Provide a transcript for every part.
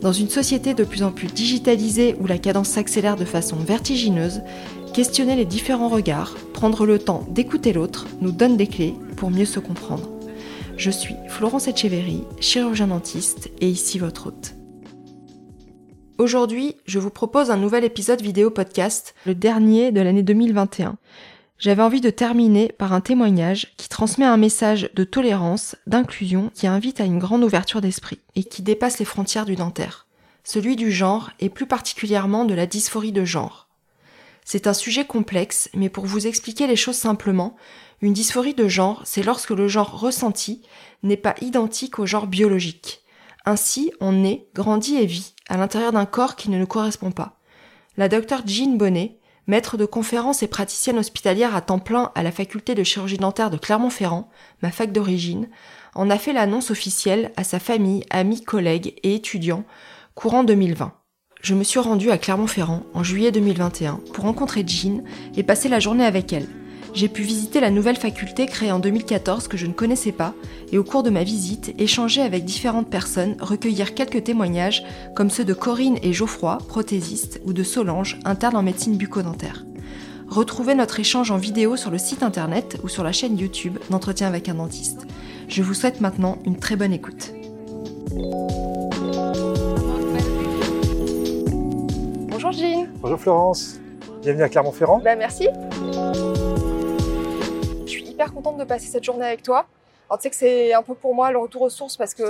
Dans une société de plus en plus digitalisée où la cadence s'accélère de façon vertigineuse, questionner les différents regards, prendre le temps d'écouter l'autre nous donne des clés pour mieux se comprendre. Je suis Florence Etcheverry, chirurgien dentiste et ici votre hôte. Aujourd'hui, je vous propose un nouvel épisode vidéo podcast, le dernier de l'année 2021. J'avais envie de terminer par un témoignage qui transmet un message de tolérance, d'inclusion, qui invite à une grande ouverture d'esprit et qui dépasse les frontières du dentaire. Celui du genre et plus particulièrement de la dysphorie de genre. C'est un sujet complexe, mais pour vous expliquer les choses simplement, une dysphorie de genre, c'est lorsque le genre ressenti n'est pas identique au genre biologique. Ainsi, on naît, grandit et vit à l'intérieur d'un corps qui ne nous correspond pas. La docteure Jean Bonnet, maître de conférences et praticienne hospitalière à temps plein à la faculté de chirurgie dentaire de Clermont-Ferrand, ma fac d'origine, en a fait l'annonce officielle à sa famille, amis, collègues et étudiants courant 2020. Je me suis rendue à Clermont-Ferrand en juillet 2021 pour rencontrer Jean et passer la journée avec elle j'ai pu visiter la nouvelle faculté créée en 2014 que je ne connaissais pas et au cours de ma visite, échanger avec différentes personnes, recueillir quelques témoignages comme ceux de Corinne et Geoffroy, prothésistes, ou de Solange, interne en médecine bucco-dentaire. Retrouvez notre échange en vidéo sur le site internet ou sur la chaîne YouTube d'entretien avec un dentiste. Je vous souhaite maintenant une très bonne écoute. Bonjour Jean. Bonjour Florence. Bienvenue à Clermont-Ferrand. Ben, merci hyper contente de passer cette journée avec toi. Alors, tu sais que c'est un peu pour moi le retour aux sources parce que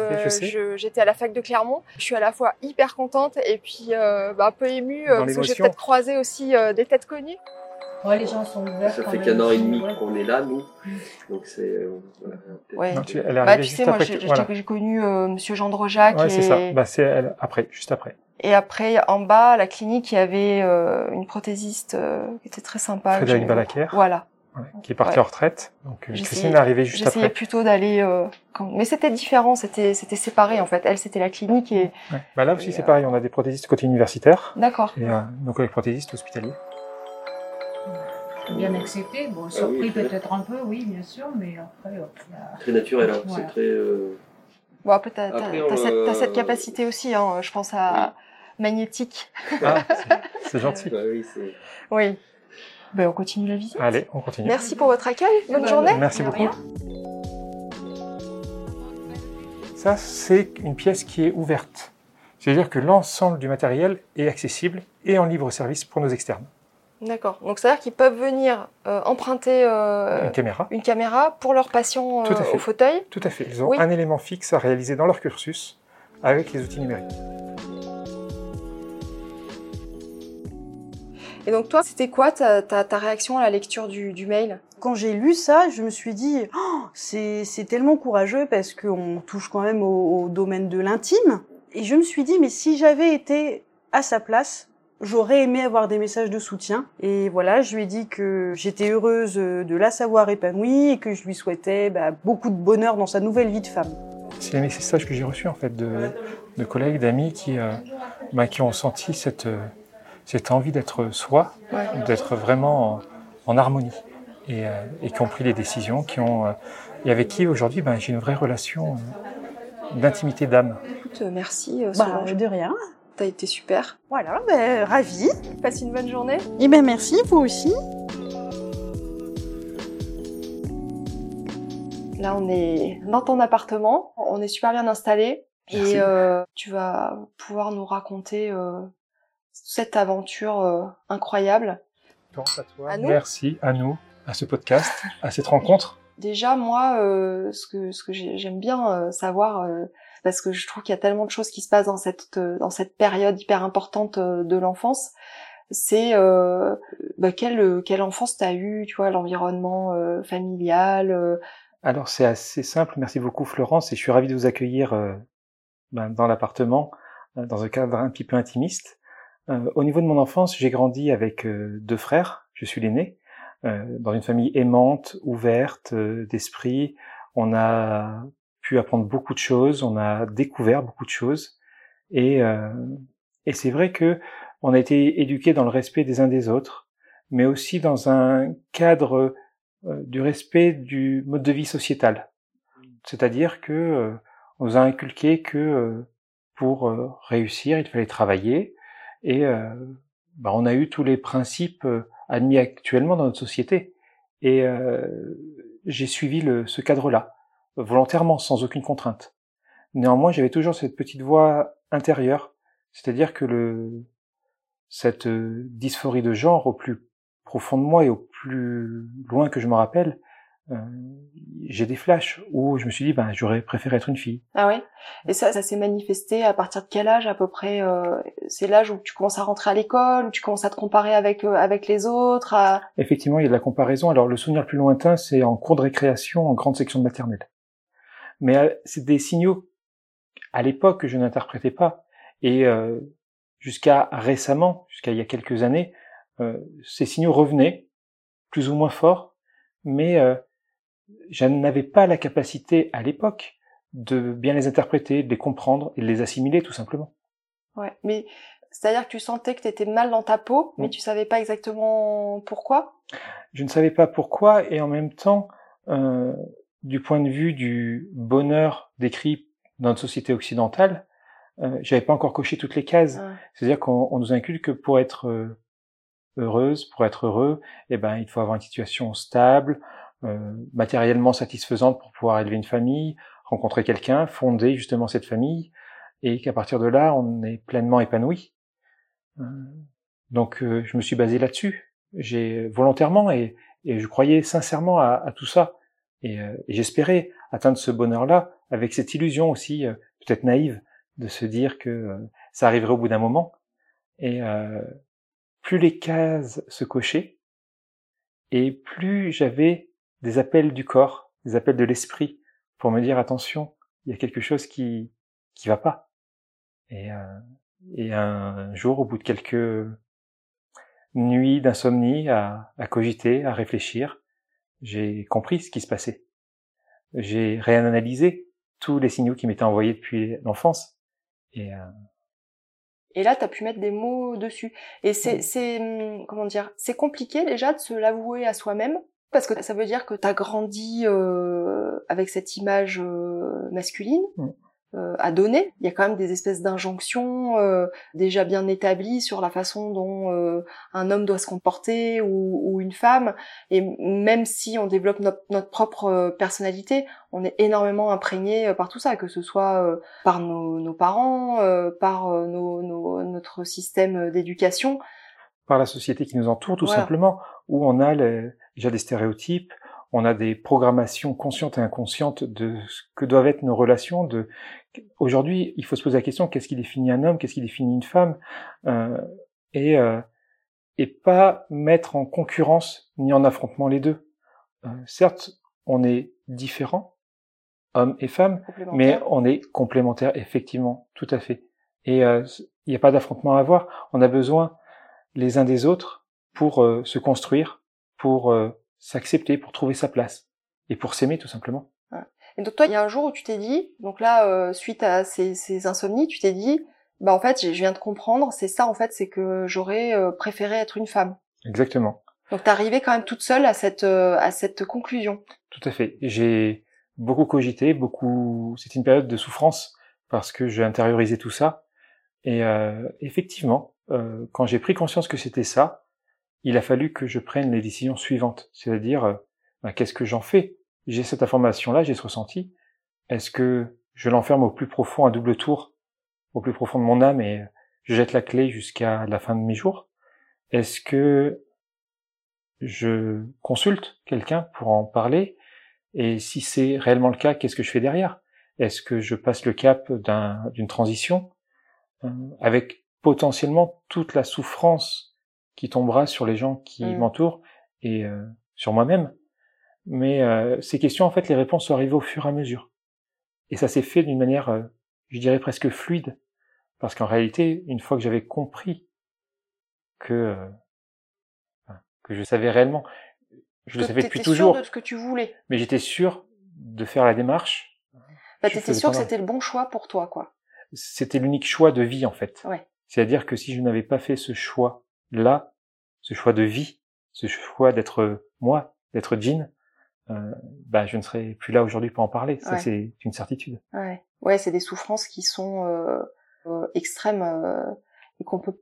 j'étais à la fac de Clermont. Je suis à la fois hyper contente et puis euh, bah, un peu émue euh, parce que j'ai peut-être croisé aussi euh, des têtes connues. Ouais, les gens sont ouverts. Ça fait qu'un an et demi qu'on est là, nous. Donc c'est. ouais. tu, elle bah, tu sais, moi, j'ai connu Monsieur Jean Drojac. Ouais, c'est ça. Bah, c'est elle, après, juste après. Et après, en bas, à la clinique, il y avait une prothésiste qui était très sympa. Frédéric Balaker. Voilà qui est parti en retraite. Donc euh, Christine est arrivée juste après. J'essayais plutôt d'aller, euh, mais c'était différent, c'était c'était séparé en fait. Elle c'était la clinique et. Ouais. Bah là aussi c'est pareil, on a des prothésistes côté universitaire. D'accord. Et euh, donc avec prothésistes hospitaliers. Bien accepté, bon ah surpris peut-être un peu, oui bien sûr, mais après. Très naturel, hein. c'est très. Bon après t'as as, cette, cette, capacité aussi, hein. je pense à magnétique. Ah, c'est gentil. Bah oui, oui. Ben, on continue la visite. Allez, on continue. Merci pour votre accueil. Bonne journée. Merci beaucoup. Ça, c'est une pièce qui est ouverte. C'est-à-dire que l'ensemble du matériel est accessible et en libre service pour nos externes. D'accord. Donc, c'est-à-dire qu'ils peuvent venir euh, emprunter euh, une, caméra. une caméra pour leurs patients euh, au fauteuil Tout à fait. Ils ont un élément fixe à réaliser dans leur cursus avec les outils numériques. Et donc toi, c'était quoi ta, ta, réaction à la lecture du, du mail? Quand j'ai lu ça, je me suis dit, oh, c'est tellement courageux parce qu'on touche quand même au, domaine de l'intime. Et je me suis dit, mais si j'avais été à sa place, j'aurais aimé avoir des messages de soutien. Et voilà, je lui ai dit que j'étais heureuse de la savoir épanouie et que je lui souhaitais bah, beaucoup de bonheur dans sa nouvelle vie de femme. C'est les messages que j'ai reçus en fait de, de collègues, d'amis qui, euh, bah, qui ont senti cette, euh, cette envie d'être soi, d'être vraiment en, harmonie, et, euh, et, qui ont pris les décisions, qui ont, euh, et avec qui aujourd'hui ben, j'ai une vraie relation euh, d'intimité d'âme. Écoute, merci. Bah, de rien. T'as été super. Voilà, ben, ravi. Passe une bonne journée. Et eh ben merci, vous aussi. Là, on est dans ton appartement. On est super bien installé. Et tu vas pouvoir nous raconter cette aventure euh, incroyable. à toi. Merci à nous, à ce podcast, à cette rencontre. Déjà, moi, euh, ce que ce que j'aime bien euh, savoir, parce que je trouve qu'il y a tellement de choses qui se passent dans cette dans cette période hyper importante de l'enfance, c'est bah, quelle quelle enfance t'as eu, tu vois, l'environnement familial. Alors c'est assez simple. Merci beaucoup Florence et je suis ravi de vous accueillir ben, dans l'appartement. dans un cadre un petit peu intimiste. Au niveau de mon enfance, j'ai grandi avec deux frères. Je suis l'aîné, dans une famille aimante, ouverte d'esprit. On a pu apprendre beaucoup de choses, on a découvert beaucoup de choses, et, et c'est vrai que on a été éduqué dans le respect des uns des autres, mais aussi dans un cadre euh, du respect du mode de vie sociétal. C'est-à-dire que euh, on nous a inculqué que euh, pour réussir, il fallait travailler, et bah, on a eu tous les principes admis actuellement dans notre société. Et j'ai suivi le, ce cadre-là, volontairement, sans aucune contrainte. Néanmoins, j'avais toujours cette petite voix intérieure, c'est-à-dire que le, cette euh, dysphorie de genre au plus profond de moi et au plus loin que je me rappelle, euh, j'ai des flashs où je me suis dit ben j'aurais préféré être une fille. Ah oui. Et ça, ça s'est manifesté à partir de quel âge à peu près euh, C'est l'âge où tu commences à rentrer à l'école, où tu commences à te comparer avec avec les autres. Effectivement, il y a de la comparaison. Alors le souvenir le plus lointain, c'est en cours de récréation en grande section de maternelle. Mais c'est des signaux à l'époque que je n'interprétais pas. Et jusqu'à récemment, jusqu'à il y a quelques années, euh, ces signaux revenaient, plus ou moins forts, mais euh, je n'avais pas la capacité à l'époque de bien les interpréter, de les comprendre et de les assimiler tout simplement. Ouais, mais c'est-à-dire que tu sentais que tu étais mal dans ta peau, mais tu savais pas exactement pourquoi? Je ne savais pas pourquoi, et en même temps, euh, du point de vue du bonheur décrit dans notre société occidentale, euh, j'avais pas encore coché toutes les cases. C'est-à-dire qu'on nous inculque que pour être euh, heureuse, pour être heureux, eh ben il faut avoir une situation stable, matériellement satisfaisante pour pouvoir élever une famille, rencontrer quelqu'un, fonder justement cette famille, et qu'à partir de là, on est pleinement épanoui. Euh, donc je me suis basé là-dessus. J'ai volontairement et, je croyais sincèrement à, tout ça. Et, j'espérais atteindre ce bonheur-là avec cette illusion aussi, peut-être naïve, de se dire que euh, ça arriverait au bout d'un moment. Et euh, plus les cases se cochaient, et plus j'avais des appels du corps, des appels de l'esprit pour me dire attention, il y a quelque chose qui qui va pas. Et, euh, et un jour, au bout de quelques nuits d'insomnie à, à cogiter, à réfléchir, j'ai compris ce qui se passait. J'ai réanalysé tous les signaux qui m'étaient envoyés depuis l'enfance. Et, euh... et là, tu as pu mettre des mots dessus. Et c'est, c'est hum, comment dire, c'est compliqué déjà de se l'avouer à soi-même parce que ça veut dire que tu as grandi euh, avec cette image euh, masculine. Mm euh, à donner. Il y a quand même des espèces d'injonctions euh, déjà bien établies sur la façon dont euh, un homme doit se comporter ou, ou, une femme. Et même si on développe notre, notre propre euh, personnalité, on est énormément imprégné par tout ça, que ce soit par nos, nos parents, par nos, nos, notre système d'éducation. Par la société qui nous entoure, tout simplement, où on a les, déjà des stéréotypes, on a des programmations conscientes et inconscientes de ce que doivent être nos relations. De aujourd'hui, il faut se poser la question qu'est-ce qui définit un homme, qu'est-ce qui définit une femme, euh, et euh, et pas mettre en concurrence ni en affrontement les deux. Euh, certes, on est différents, hommes et femmes, mais on est complémentaires, effectivement, tout à fait. Et il n'y a pas d'affrontement à avoir. On a besoin les uns des autres pour se construire, pour s'accepter, pour trouver sa place et pour s'aimer tout simplement. Et donc toi, il y a un jour où tu t'es dit, donc là, euh, suite à ces, ces, insomnies, tu t'es dit, bah en fait, je viens de comprendre, c'est ça en fait, c'est que j'aurais euh, préféré être une femme. Exactement. Donc t'es arrivée quand même toute seule à cette euh, à cette conclusion. Tout à fait. J'ai beaucoup cogité, beaucoup. C'était une période de souffrance parce que j'ai intériorisé tout ça. Et effectivement, quand j'ai pris conscience que c'était ça, il a fallu que je prenne les décisions suivantes, c'est-à-dire euh, bah, qu'est-ce que j'en fais? J'ai cette information-là, j'ai ce ressenti. Est-ce que je l'enferme au plus profond à double tour, au plus profond de mon âme et je jette la clé jusqu'à la fin de mes jours? Est-ce que je consulte quelqu'un pour en parler? Et si c'est réellement le cas, qu'est-ce que je fais derrière? Est-ce que je passe le cap d'une transition? Euh, avec potentiellement toute la souffrance qui tombera sur les gens qui mm. m'entourent et euh, sur moi-même. Mais euh, ces questions, en fait, les réponses sont arrivées au fur et à mesure. Et ça s'est fait d'une manière, euh, je dirais presque fluide. Parce qu'en réalité, une fois que j'avais compris que euh, que je savais réellement, je le savais depuis toujours. Sûr de ce que tu voulais. Mais j'étais sûr de faire la démarche. Bah, t'étais sûr que c'était le bon choix pour toi, quoi. C'était l'unique choix de vie, en fait. Ouais. C'est-à-dire que si je n'avais pas fait ce choix-là, ce choix de vie, ce choix d'être moi, d'être Jean, euh, bah, je ne serais plus là aujourd'hui pour en parler. Ça, c'est une certitude. Ouais, ouais c'est des souffrances qui sont euh, euh, extrêmes euh, et qu'on peut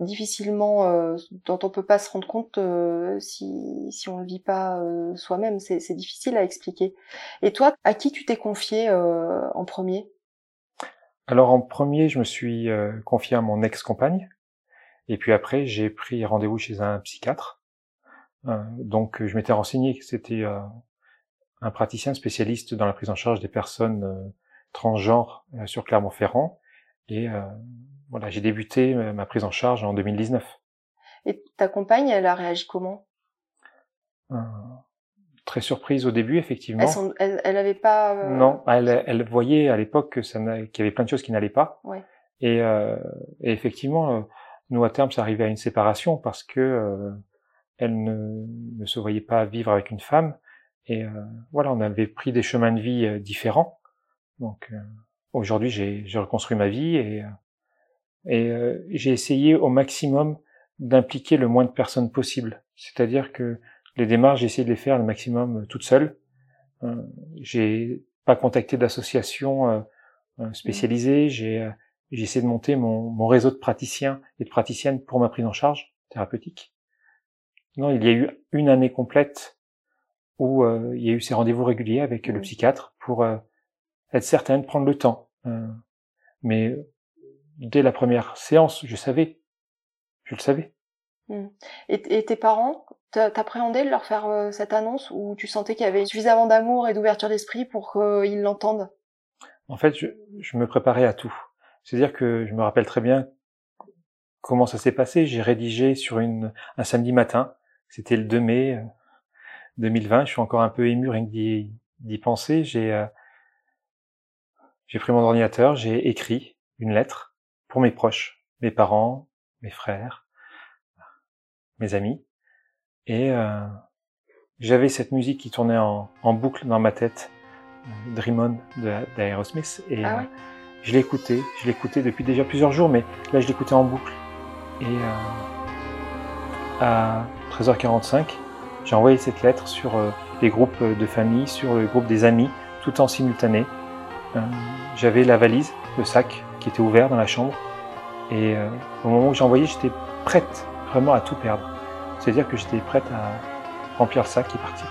difficilement, euh, dont on peut pas se rendre compte euh, si si on le vit pas soi-même. C'est difficile à expliquer. Et toi, à qui tu t'es confié en premier? Alors en premier, je me suis confié à mon ex-compagne. Et puis après, j'ai pris rendez-vous chez un psychiatre euh, donc je m'étais renseigné que c'était euh, un praticien spécialiste dans la prise en charge des personnes euh, transgenres sur Clermont-Ferrand. Et voilà, j'ai débuté ma prise en charge en 2019. Et ta compagne, elle a réagi comment? Très surprise au début, effectivement. Elle, elle, avait pas. Non, elle, elle voyait à l'époque que ça qu'il y avait plein de choses qui n'allaient pas. Ouais. Et, et effectivement, nous à terme, ça arrivait à une séparation parce que elle ne, ne, se voyait pas vivre avec une femme. Et euh, voilà, on avait pris des chemins de vie euh, différents. Donc euh, aujourd'hui, j'ai reconstruit ma vie et, et j'ai essayé au maximum d'impliquer le moins de personnes possible. C'est-à-dire que les démarches, j'ai essayé de les faire le maximum toute seule. j'ai pas contacté d'associations spécialisées. J'ai essayé de monter mon, mon réseau de praticiens et de praticiennes pour ma prise en charge thérapeutique. Non, il y a eu une année complète où euh, il y a eu ces rendez-vous réguliers avec le psychiatre pour euh, être certain de prendre le temps. Euh, mais dès la première séance, je savais, je le savais. Mmh. Et, tes parents, t'appréhendais de leur faire cette annonce ou tu sentais qu'il y avait suffisamment d'amour et d'ouverture d'esprit pour qu'ils l'entendent? En fait, je, je, me préparais à tout. C'est-à-dire que je me rappelle très bien comment ça s'est passé. J'ai rédigé sur une, un samedi matin c'était le 2 mai 2020. Euh, je suis encore un peu ému rien que d'y penser. J'ai euh, j'ai pris mon ordinateur, j'ai écrit une lettre pour mes proches, mes parents, mes frères, mes amis, et euh, j'avais cette musique qui tournait en, en, boucle dans ma tête, Dream On d'Aerosmith, et ah je l'écoutais, je l'écoutais depuis déjà plusieurs jours, mais là je l'écoutais en boucle. Et à 13h45, j'ai envoyé cette lettre sur euh, les groupes de famille, sur le groupe des amis, tout en simultané. Euh, j'avais la valise, le sac qui était ouvert dans la chambre. Et euh, au moment où j'ai envoyé, j'étais prête vraiment à tout perdre. C'est-à-dire que j'étais prête à remplir le sac et partir.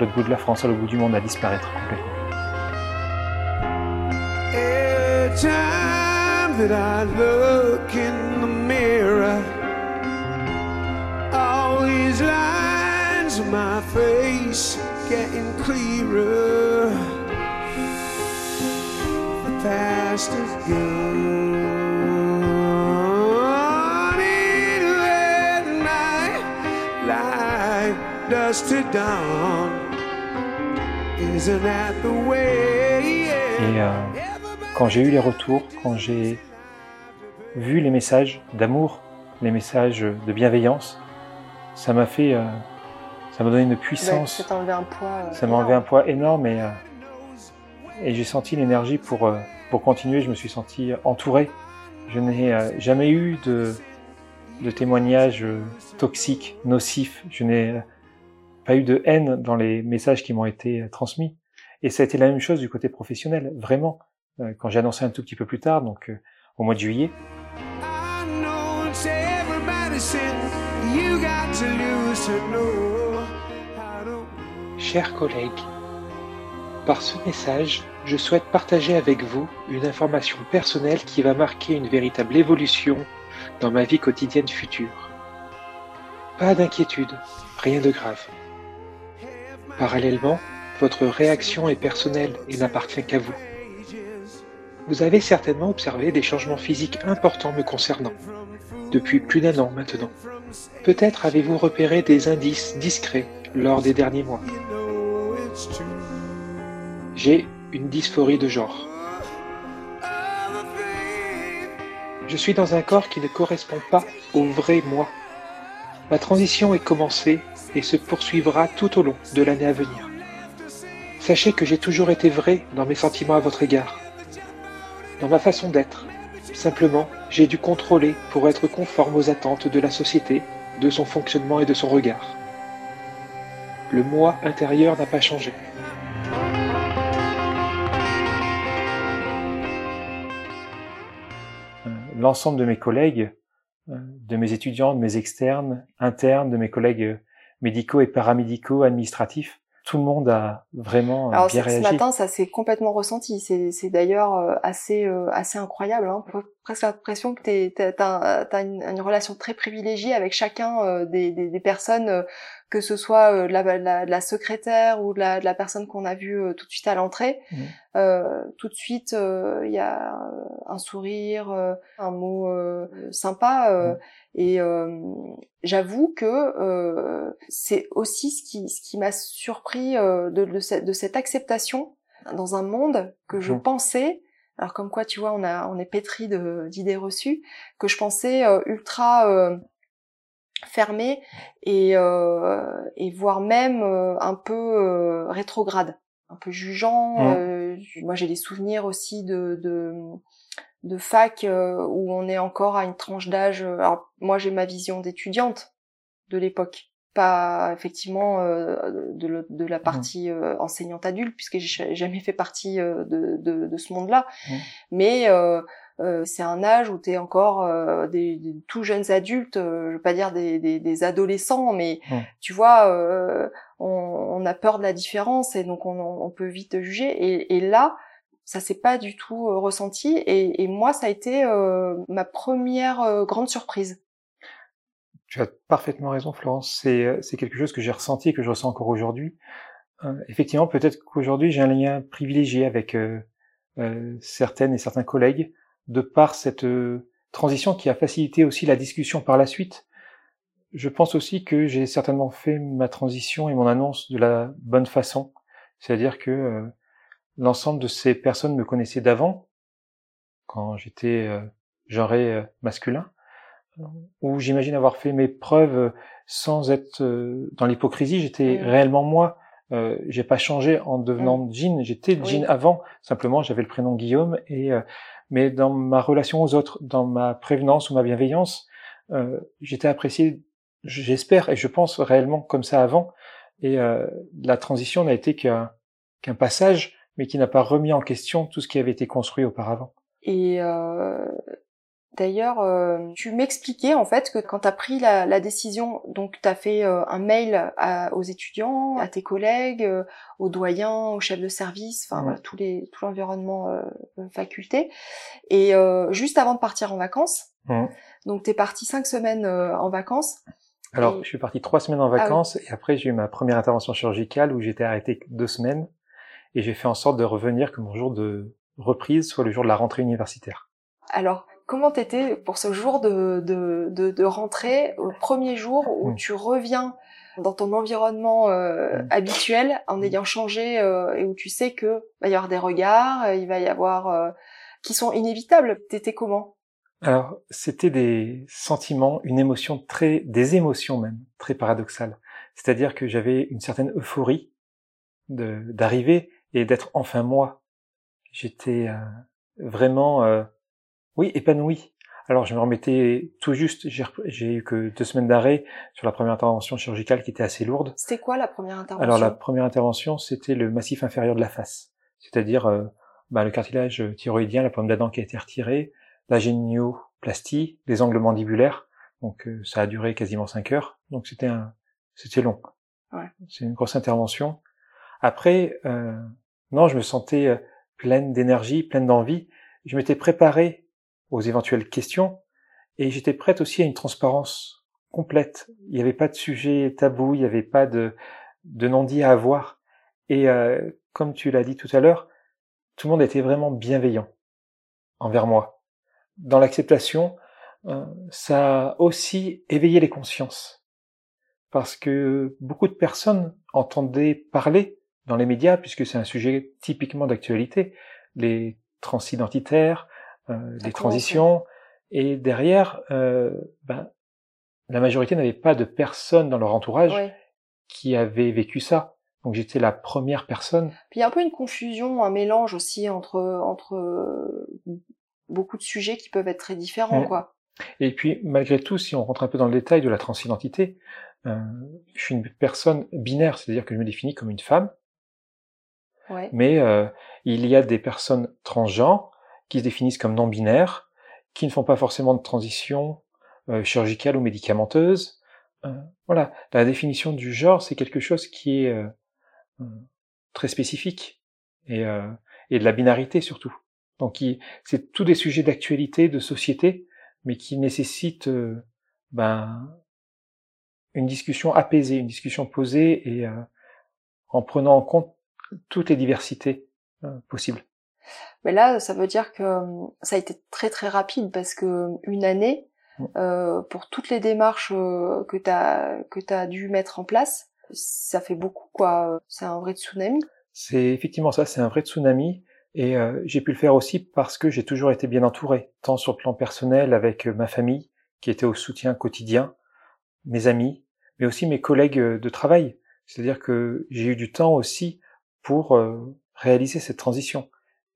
L'autre bout de la France, à l'autre bout du monde, à disparaître complètement. Like dust to dawn. Isn't that the way? Et euh, quand j'ai eu les retours, quand j'ai vu les messages d'amour, les messages de bienveillance, ça m'a fait euh, ça m'a donné une puissance. ça t'a enlevé un poids. Euh, ça m'a enlevé un poids énorme et, euh, et j'ai senti l'énergie pour, euh, pour continuer. Je me suis senti entouré. Je n'ai jamais eu de, de témoignages toxiques, nocifs. Je n'ai pas eu de haine dans les messages qui m'ont été transmis. Et ça a été la même chose du côté professionnel, vraiment. Quand j'ai annoncé un tout petit peu plus tard, donc au mois de juillet. Chers collègues, par ce message, je souhaite partager avec vous une information personnelle qui va marquer une véritable évolution dans ma vie quotidienne future. Pas d'inquiétude, rien de grave. Parallèlement, votre réaction est personnelle et n'appartient qu'à vous. Vous avez certainement observé des changements physiques importants me concernant, depuis plus d'un an maintenant. Peut-être avez-vous repéré des indices discrets lors des derniers mois. J'ai une dysphorie de genre. Je suis dans un corps qui ne correspond pas au vrai moi. Ma transition est commencée et se poursuivra tout au long de l'année à venir. Sachez que j'ai toujours été vrai dans mes sentiments à votre égard, dans ma façon d'être. Simplement, j'ai dû contrôler pour être conforme aux attentes de la société, de son fonctionnement et de son regard. Le moi intérieur n'a pas changé. Euh, l'ensemble de mes collègues, euh, de mes étudiants, de mes externes, internes, de mes collègues médicaux et paramédicaux, administratifs, tout le monde a vraiment Alors, bien ce matin, ça s'est complètement ressenti. C'est, d'ailleurs euh, assez, euh, assez incroyable. Hein. On a presque l'impression que t'as, t'as une, relation très privilégiée avec chacun euh, des, des, des personnes, euh, que ce soit euh, la, la, la secrétaire ou la, la personne qu'on a vue euh, tout de suite à l'entrée. Mhm. Euh, tout de suite, euh, il y a un sourire, euh, un mot euh, sympa. euh, Mhm. Et euh, j'avoue que euh, c'est aussi ce qui, ce qui m'a surpris euh, de, de, cette, de cette acceptation dans un monde que je Mhm. pensais, alors comme quoi tu vois, on, a, on est pétri d'idées reçues, que je pensais euh, ultra euh, fermé et, euh, et voire même euh, un peu euh, rétrograde, un peu jugeant. Mhm. euh, moi j'ai des souvenirs aussi de, de de fac euh, où on est encore à une tranche d'âge. euh, Alors moi j'ai ma vision d'étudiante de l'époque, pas effectivement euh, de, le- de la partie euh, enseignante adulte puisque j'ai jamais fait partie euh, de, de, de ce monde-là. Mhm. Mais euh, c'est un âge où tu es encore euh, des, des tout jeunes adultes, euh, je veux pas dire des, des, des adolescents, mais tu vois, euh, on, on a peur de la différence et donc on, on peut vite juger. Et, et là, ça s'est pas du tout euh, ressenti et, et moi ça a été euh, ma première euh, grande surprise. Tu as parfaitement raison, Florence. C'est c'est quelque chose que j'ai ressenti et que je ressens encore aujourd'hui. Euh, effectivement, peut-être qu'aujourd'hui j'ai un lien privilégié avec certaines et certains collègues de par cette euh, transition qui a facilité aussi la discussion par la suite. Je pense aussi que j'ai certainement fait ma transition et mon annonce de la bonne façon, c'est-à-dire que euh, l'ensemble de ces personnes me connaissaient d'avant, quand j'étais euh, genré euh, masculin, où j'imagine avoir fait mes preuves sans être dans l'hypocrisie. J'étais Mm. réellement moi. Euh, j'ai pas changé en devenant Jean. J'étais Oui. Jean avant. Simplement, j'avais le prénom Guillaume. Et euh, mais dans ma relation aux autres, dans ma prévenance ou ma bienveillance, euh, j'étais apprécié. J'espère et je pense réellement comme ça avant. Et euh, la transition n'a été qu'un qu'un passage, mais qui n'a pas remis en question tout ce qui avait été construit auparavant. Et euh, d'ailleurs, euh, tu m'expliquais en fait que quand tu as pris la, la décision, donc tu as fait euh, un mail à- aux étudiants, à tes collègues, euh, aux doyens, aux chefs de service, enfin voilà, tous les, tout l'environnement euh, euh, faculté. Et euh, juste avant de partir en vacances, Mhm. donc tu es parti cinq semaines euh, en vacances. Alors, Et- je suis parti trois semaines en Ah oui. vacances et après j'ai eu ma première intervention chirurgicale où j'étais arrêté deux semaines et j'ai fait en sorte de revenir que mon jour de reprise soit le jour de la rentrée universitaire. Alors, comment t'étais pour ce jour de, de, de, de rentrée, au premier jour où Mm. tu reviens dans ton environnement euh, Mm. habituel en ayant changé euh, et où tu sais que va y avoir des regards, euh, il va y avoir euh, qui sont inévitables. T'étais comment? Alors, c'était des sentiments, une émotion très, des émotions même, très paradoxales. C'est-à-dire que j'avais une certaine euphorie d'arriver et d'être enfin moi. J'étais vraiment, euh, oui, épanoui. Alors, je me remettais tout juste, j'ai eu que deux semaines d'arrêt sur la première intervention chirurgicale qui était assez lourde. C'était quoi la première intervention? Alors la première intervention, c'était le massif inférieur de la face, c'est-à-dire euh, bah, le cartilage thyroïdien, la pomme d'Adam qui a été retirée, la génioplastie, les angles mandibulaires. Donc euh, ça a duré quasiment cinq heures. Donc c'était un, c'était long. Ouais. C'est une grosse intervention. Après, euh, non, je me sentais pleine d'énergie, pleine d'envie. Je m'étais préparé aux éventuelles questions et j'étais prête aussi à une transparence complète. Il n'y avait pas de sujet tabou, il n'y avait pas de, de non-dit à avoir. Et euh, comme tu l'as dit tout à l'heure, tout le monde était vraiment bienveillant envers moi. Dans l'acceptation, euh, ça a aussi éveillé les consciences. Parce que beaucoup de personnes entendaient parler dans les médias, puisque c'est un sujet typiquement d'actualité, les transidentitaires, euh, les commence, transitions, Et derrière, euh, ben, la majorité n'avait pas de personne dans leur entourage qui avait vécu ça. Donc j'étais la première personne. Puis il y a un peu une confusion, un mélange aussi entre entre euh, beaucoup de sujets qui peuvent être très différents, quoi. Et puis malgré tout, si on rentre un peu dans le détail de la transidentité, euh, je suis une personne binaire, c'est-à-dire que je me définis comme une femme. Ouais. Mais euh, il y a des personnes transgenres qui se définissent comme non binaires, qui ne font pas forcément de transition euh, chirurgicale ou médicamenteuse. Euh, voilà, la définition du genre, c'est quelque chose qui est euh, très spécifique et, et de la binarité surtout. Donc c'est tous des sujets d'actualité, de société, mais qui nécessitent ben, une discussion apaisée, une discussion posée et en prenant en compte toutes les diversités possibles. Mais là, ça veut dire que ça a été très très rapide parce que une année, Mm. euh, pour toutes les démarches euh, que t'as que t'as dû mettre en place, ça fait beaucoup quoi. C'est un vrai tsunami. C'est effectivement ça, c'est un vrai tsunami. Et euh, j'ai pu le faire aussi parce que j'ai toujours été bien entouré, tant sur le plan personnel avec ma famille, qui était au soutien quotidien, mes amis, mais aussi mes collègues de travail. C'est-à-dire que j'ai eu du temps aussi pour réaliser cette transition.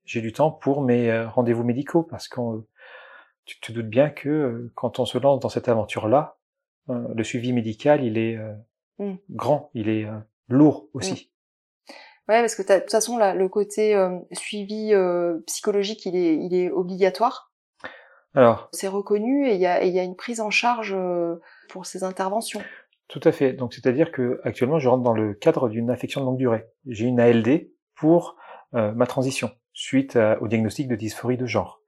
J'ai du temps pour mes rendez-vous médicaux parce qu'on tu te doutes bien que euh, quand on se lance dans cette aventure-là, euh, le suivi médical, il est euh, mm. grand, il est lourd aussi. Mm. Ouais, parce que de toute façon, là, le côté suivi psychologique, il est, il est obligatoire. Alors. C'est reconnu et il y a, y a une prise en charge pour ces interventions. Tout à fait. Donc, c'est-à-dire que actuellement, je rentre dans le cadre d'une affection de longue durée. J'ai une ALD pour ma transition suite au diagnostic de dysphorie de genre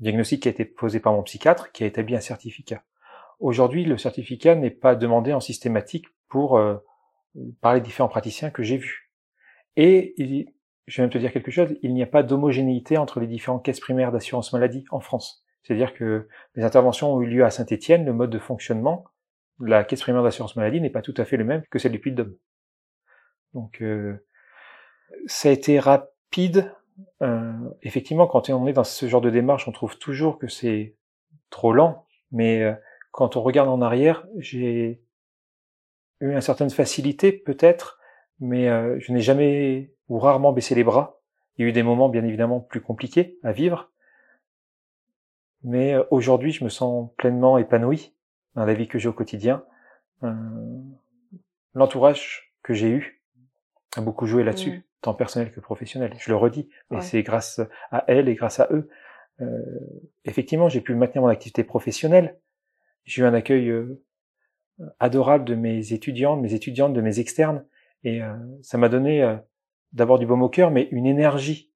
diagnostic qui a été posé par mon psychiatre, qui a établi un certificat. Aujourd'hui, le certificat n'est pas demandé en systématique pour euh, par les différents praticiens que j'ai vus. Et je vais même te dire quelque chose, il n'y a pas d'homogénéité entre les différentes caisses primaires d'assurance maladie en France. C'est-à-dire que les interventions ont eu lieu à Saint-Étienne, le mode de fonctionnement, la caisse primaire d'assurance maladie n'est pas tout à fait le même que celle du Puy-de-Dôme. Donc, euh, ça a été rapide euh, effectivement, quand on est dans ce genre de démarche, on trouve toujours que c'est trop lent, mais euh, quand on regarde en arrière, j'ai eu une certaine facilité peut-être, mais euh, je n'ai jamais ou rarement baissé les bras. Il y a eu des moments bien évidemment plus compliqués à vivre, mais aujourd'hui je me sens pleinement épanoui dans la vie que j'ai au quotidien. L'entourage que j'ai eu a beaucoup joué là-dessus. Tant personnel que professionnel. Je le redis, mais c'est grâce à elle et grâce à eux. Euh, effectivement, j'ai pu maintenir mon activité professionnelle. J'ai eu un accueil euh, adorable de mes étudiantes, mes étudiantes, de mes externes, et euh, ça m'a donné d'abord du baume au cœur, mais une énergie.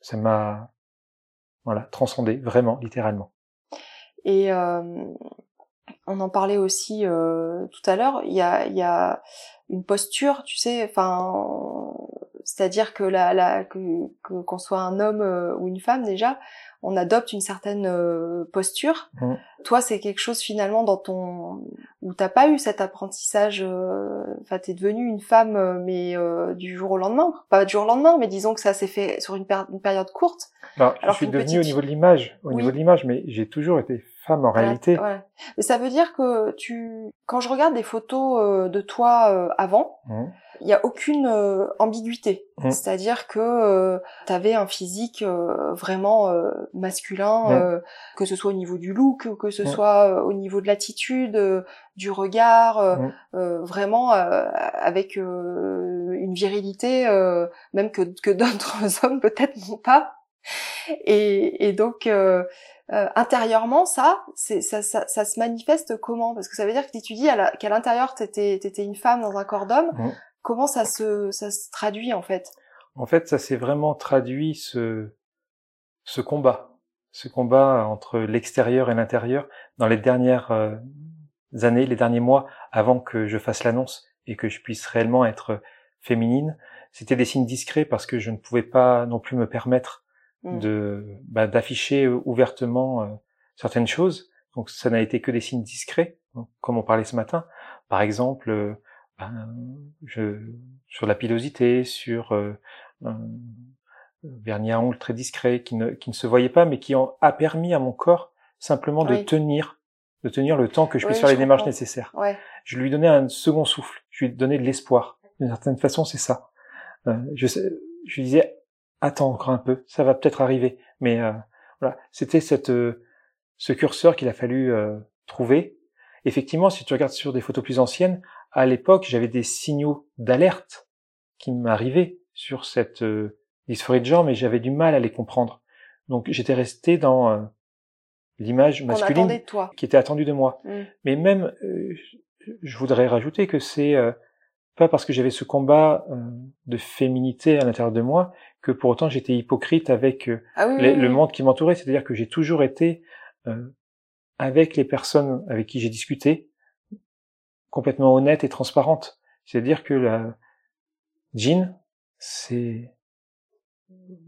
Ça m'a voilà transcendé vraiment, littéralement. Et on en parlait aussi tout à l'heure. Il y a, y a une posture, tu sais, enfin c'est-à-dire que la, la que qu'on soit un homme euh, ou une femme déjà, on adopte une certaine euh, posture. Mmh. Toi, c'est quelque chose finalement dans ton où t'as pas eu cet apprentissage. Euh, enfin, t'es devenue une femme, mais du jour au lendemain, pas du jour au lendemain, mais disons que ça s'est fait sur une, période courte. Alors, je suis devenue au niveau de l'image, au niveau de l'image, mais j'ai toujours été femme en réalité. Ouais. Mais ça veut dire que tu, quand je regarde des photos de toi avant. Mmh il y a aucune euh, ambiguïté. Mmh. C'est-à-dire que euh, tu avais un physique euh, vraiment euh, masculin, mmh. que ce soit au niveau du look, que ce soit au niveau de l'attitude, du regard, vraiment avec une virilité même que, que d'autres hommes peut-être n'ont pas. Et, et donc intérieurement, ça, c'est ça, ça, ça, se manifeste comment? Parce que ça veut dire que tu dis qu'à l'intérieur, t'étais étais une femme dans un corps d'homme. Comment ça se, ça se traduit en fait? En fait, ça s'est vraiment traduit ce, ce combat, ce combat entre l'extérieur et l'intérieur dans les dernières euh, années, les derniers mois avant que je fasse l'annonce et que je puisse réellement être féminine. C'était des signes discrets parce que je ne pouvais pas non plus me permettre mmh. de bah, d'afficher ouvertement euh, certaines choses. Donc ça n'a été que des signes discrets, comme on parlait ce matin. Par exemple, euh, ben, je, sur la pilosité, sur euh, un vernis à ongles très discret qui ne, qui ne se voyait pas, mais qui a permis à mon corps simplement de tenir, de tenir le temps que je puisse Oui, faire je les démarches nécessaires. Ouais. Je lui donnais un second souffle, je lui donnais de l'espoir. D'une certaine façon, c'est ça. Euh, je, je lui disais, attends encore un peu, ça va peut-être arriver. Mais euh, voilà, c'était cette, euh, ce curseur qu'il a fallu euh, trouver. Effectivement, si tu regardes sur des photos plus anciennes, à l'époque, j'avais des signaux d'alerte qui m'arrivaient sur cette euh, dysphorie de genre, mais j'avais du mal à les comprendre. Donc j'étais resté dans euh, l'image masculine attendait toi. qui était attendue de moi. Mm. Mais même, je- je voudrais rajouter que c'est euh, pas parce que j'avais ce combat euh, de féminité à l'intérieur de moi que pour autant j'étais hypocrite avec euh, Ah oui, les- oui, le monde qui m'entourait. C'est-à-dire que j'ai toujours été euh, avec les personnes avec qui j'ai discuté complètement honnête et transparente. C'est-à-dire que la Jean, c'est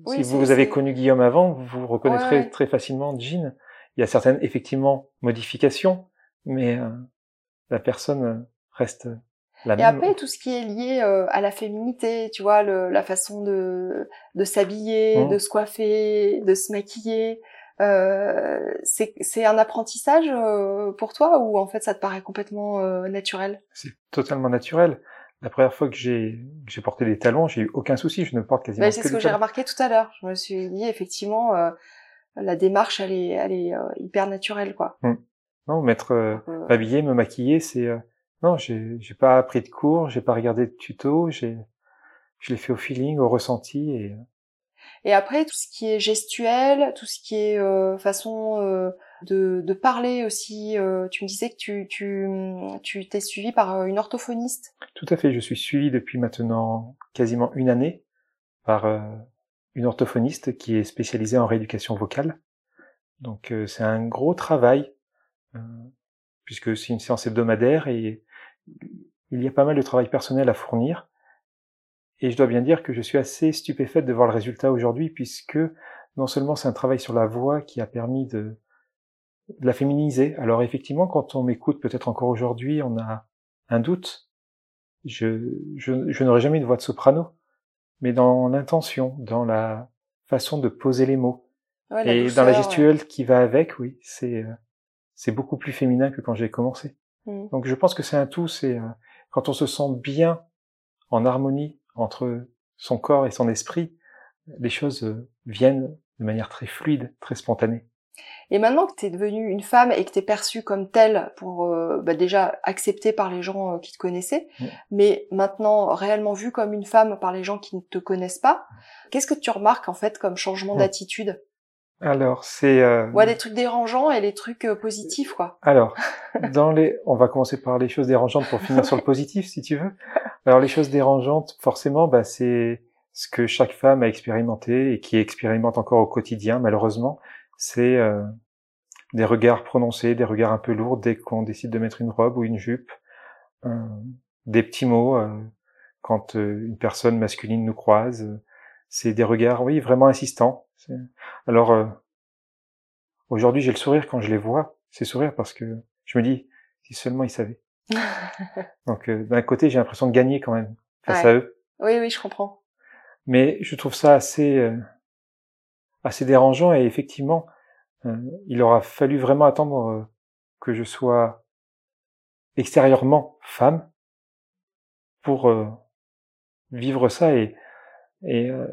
si vous avez connu Guillaume avant, vous reconnaîtrez Ouais, ouais. très facilement Jean. Il y a certaines, effectivement, modifications, mais euh, la personne reste la Et même. après, tout ce qui est lié euh, à la féminité, tu vois, le, la façon de, de s'habiller, Mhm. de se coiffer, de se maquiller, euh, c'est c'est un apprentissage euh, pour toi ou en fait ça te paraît complètement euh, naturel? C'est totalement naturel. La première fois que j'ai que j'ai porté des talons, j'ai eu aucun souci. Je ne porte quasiment Ben, que C'est ce que j'ai talons. remarqué tout à l'heure. Je me suis dit effectivement, euh, la démarche elle est, elle est euh, hyper naturelle quoi. Non, mettre, euh, Euh, m'habiller, me maquiller, c'est euh, non, j'ai j'ai pas pris de cours, j'ai pas regardé de tuto, j'ai je l'ai fait au feeling, au ressenti et Et après, tout ce qui est gestuel, tout ce qui est euh, façon euh, de, de parler aussi, euh, tu me disais que tu tu tu t'es suivi par euh, une orthophoniste. Tout à fait. Je suis suivi depuis maintenant quasiment une année par euh, une orthophoniste qui est spécialisée en rééducation vocale. Donc euh, c'est un gros travail euh, puisque c'est une séance hebdomadaire et il y a pas mal de travail personnel à fournir. Et je dois bien dire que je suis assez stupéfaite de voir le résultat aujourd'hui puisque non seulement c'est un travail sur la voix qui a permis de, de la féminiser. Alors effectivement, quand on m'écoute peut-être encore aujourd'hui, on a un doute je, je, je n'aurai jamais une voix de soprano, mais dans l'intention, dans la façon de poser les mots, Ouais, et douceur, dans la ouais. gestuelle qui va avec, oui, c'est euh, c'est beaucoup plus féminin que quand j'ai commencé. Mm. Donc je pense que c'est un tout, c'est euh, quand on se sent bien en harmonie entre son corps et son esprit, les choses euh, viennent de manière très fluide, très spontanée. Et maintenant que tu es devenue une femme et que tu es perçue comme telle pour euh, bah, déjà acceptée par les gens euh, qui te connaissaient, Mm. mais maintenant réellement vue comme une femme par les gens qui ne te connaissent pas, qu'est-ce que tu remarques en fait comme changement Mm. d'attitude? Alors c'est euh, Ouais, les trucs dérangeants et les trucs euh, positifs quoi. Alors, dans les, on va commencer par les choses dérangeantes pour finir sur le positif, si tu veux. Alors, les choses dérangeantes, forcément, bah, c'est ce que chaque femme a expérimenté et qui expérimente encore au quotidien, malheureusement. C'est euh, des regards prononcés, des regards un peu lourds dès qu'on décide de mettre une robe ou une jupe, euh, des petits mots euh, quand une personne masculine nous croise. C'est des regards, oui, vraiment insistants. Alors, euh, aujourd'hui, j'ai le sourire quand je les vois. C'est sourire parce que je me dis, si seulement ils savaient. Donc, euh, d'un côté, j'ai l'impression de gagner quand même face Ouais. à eux. Oui, oui, je comprends. Mais je trouve ça assez, euh, assez dérangeant et effectivement, euh, il aura fallu vraiment attendre euh, que je sois extérieurement femme pour euh, vivre ça et, et euh,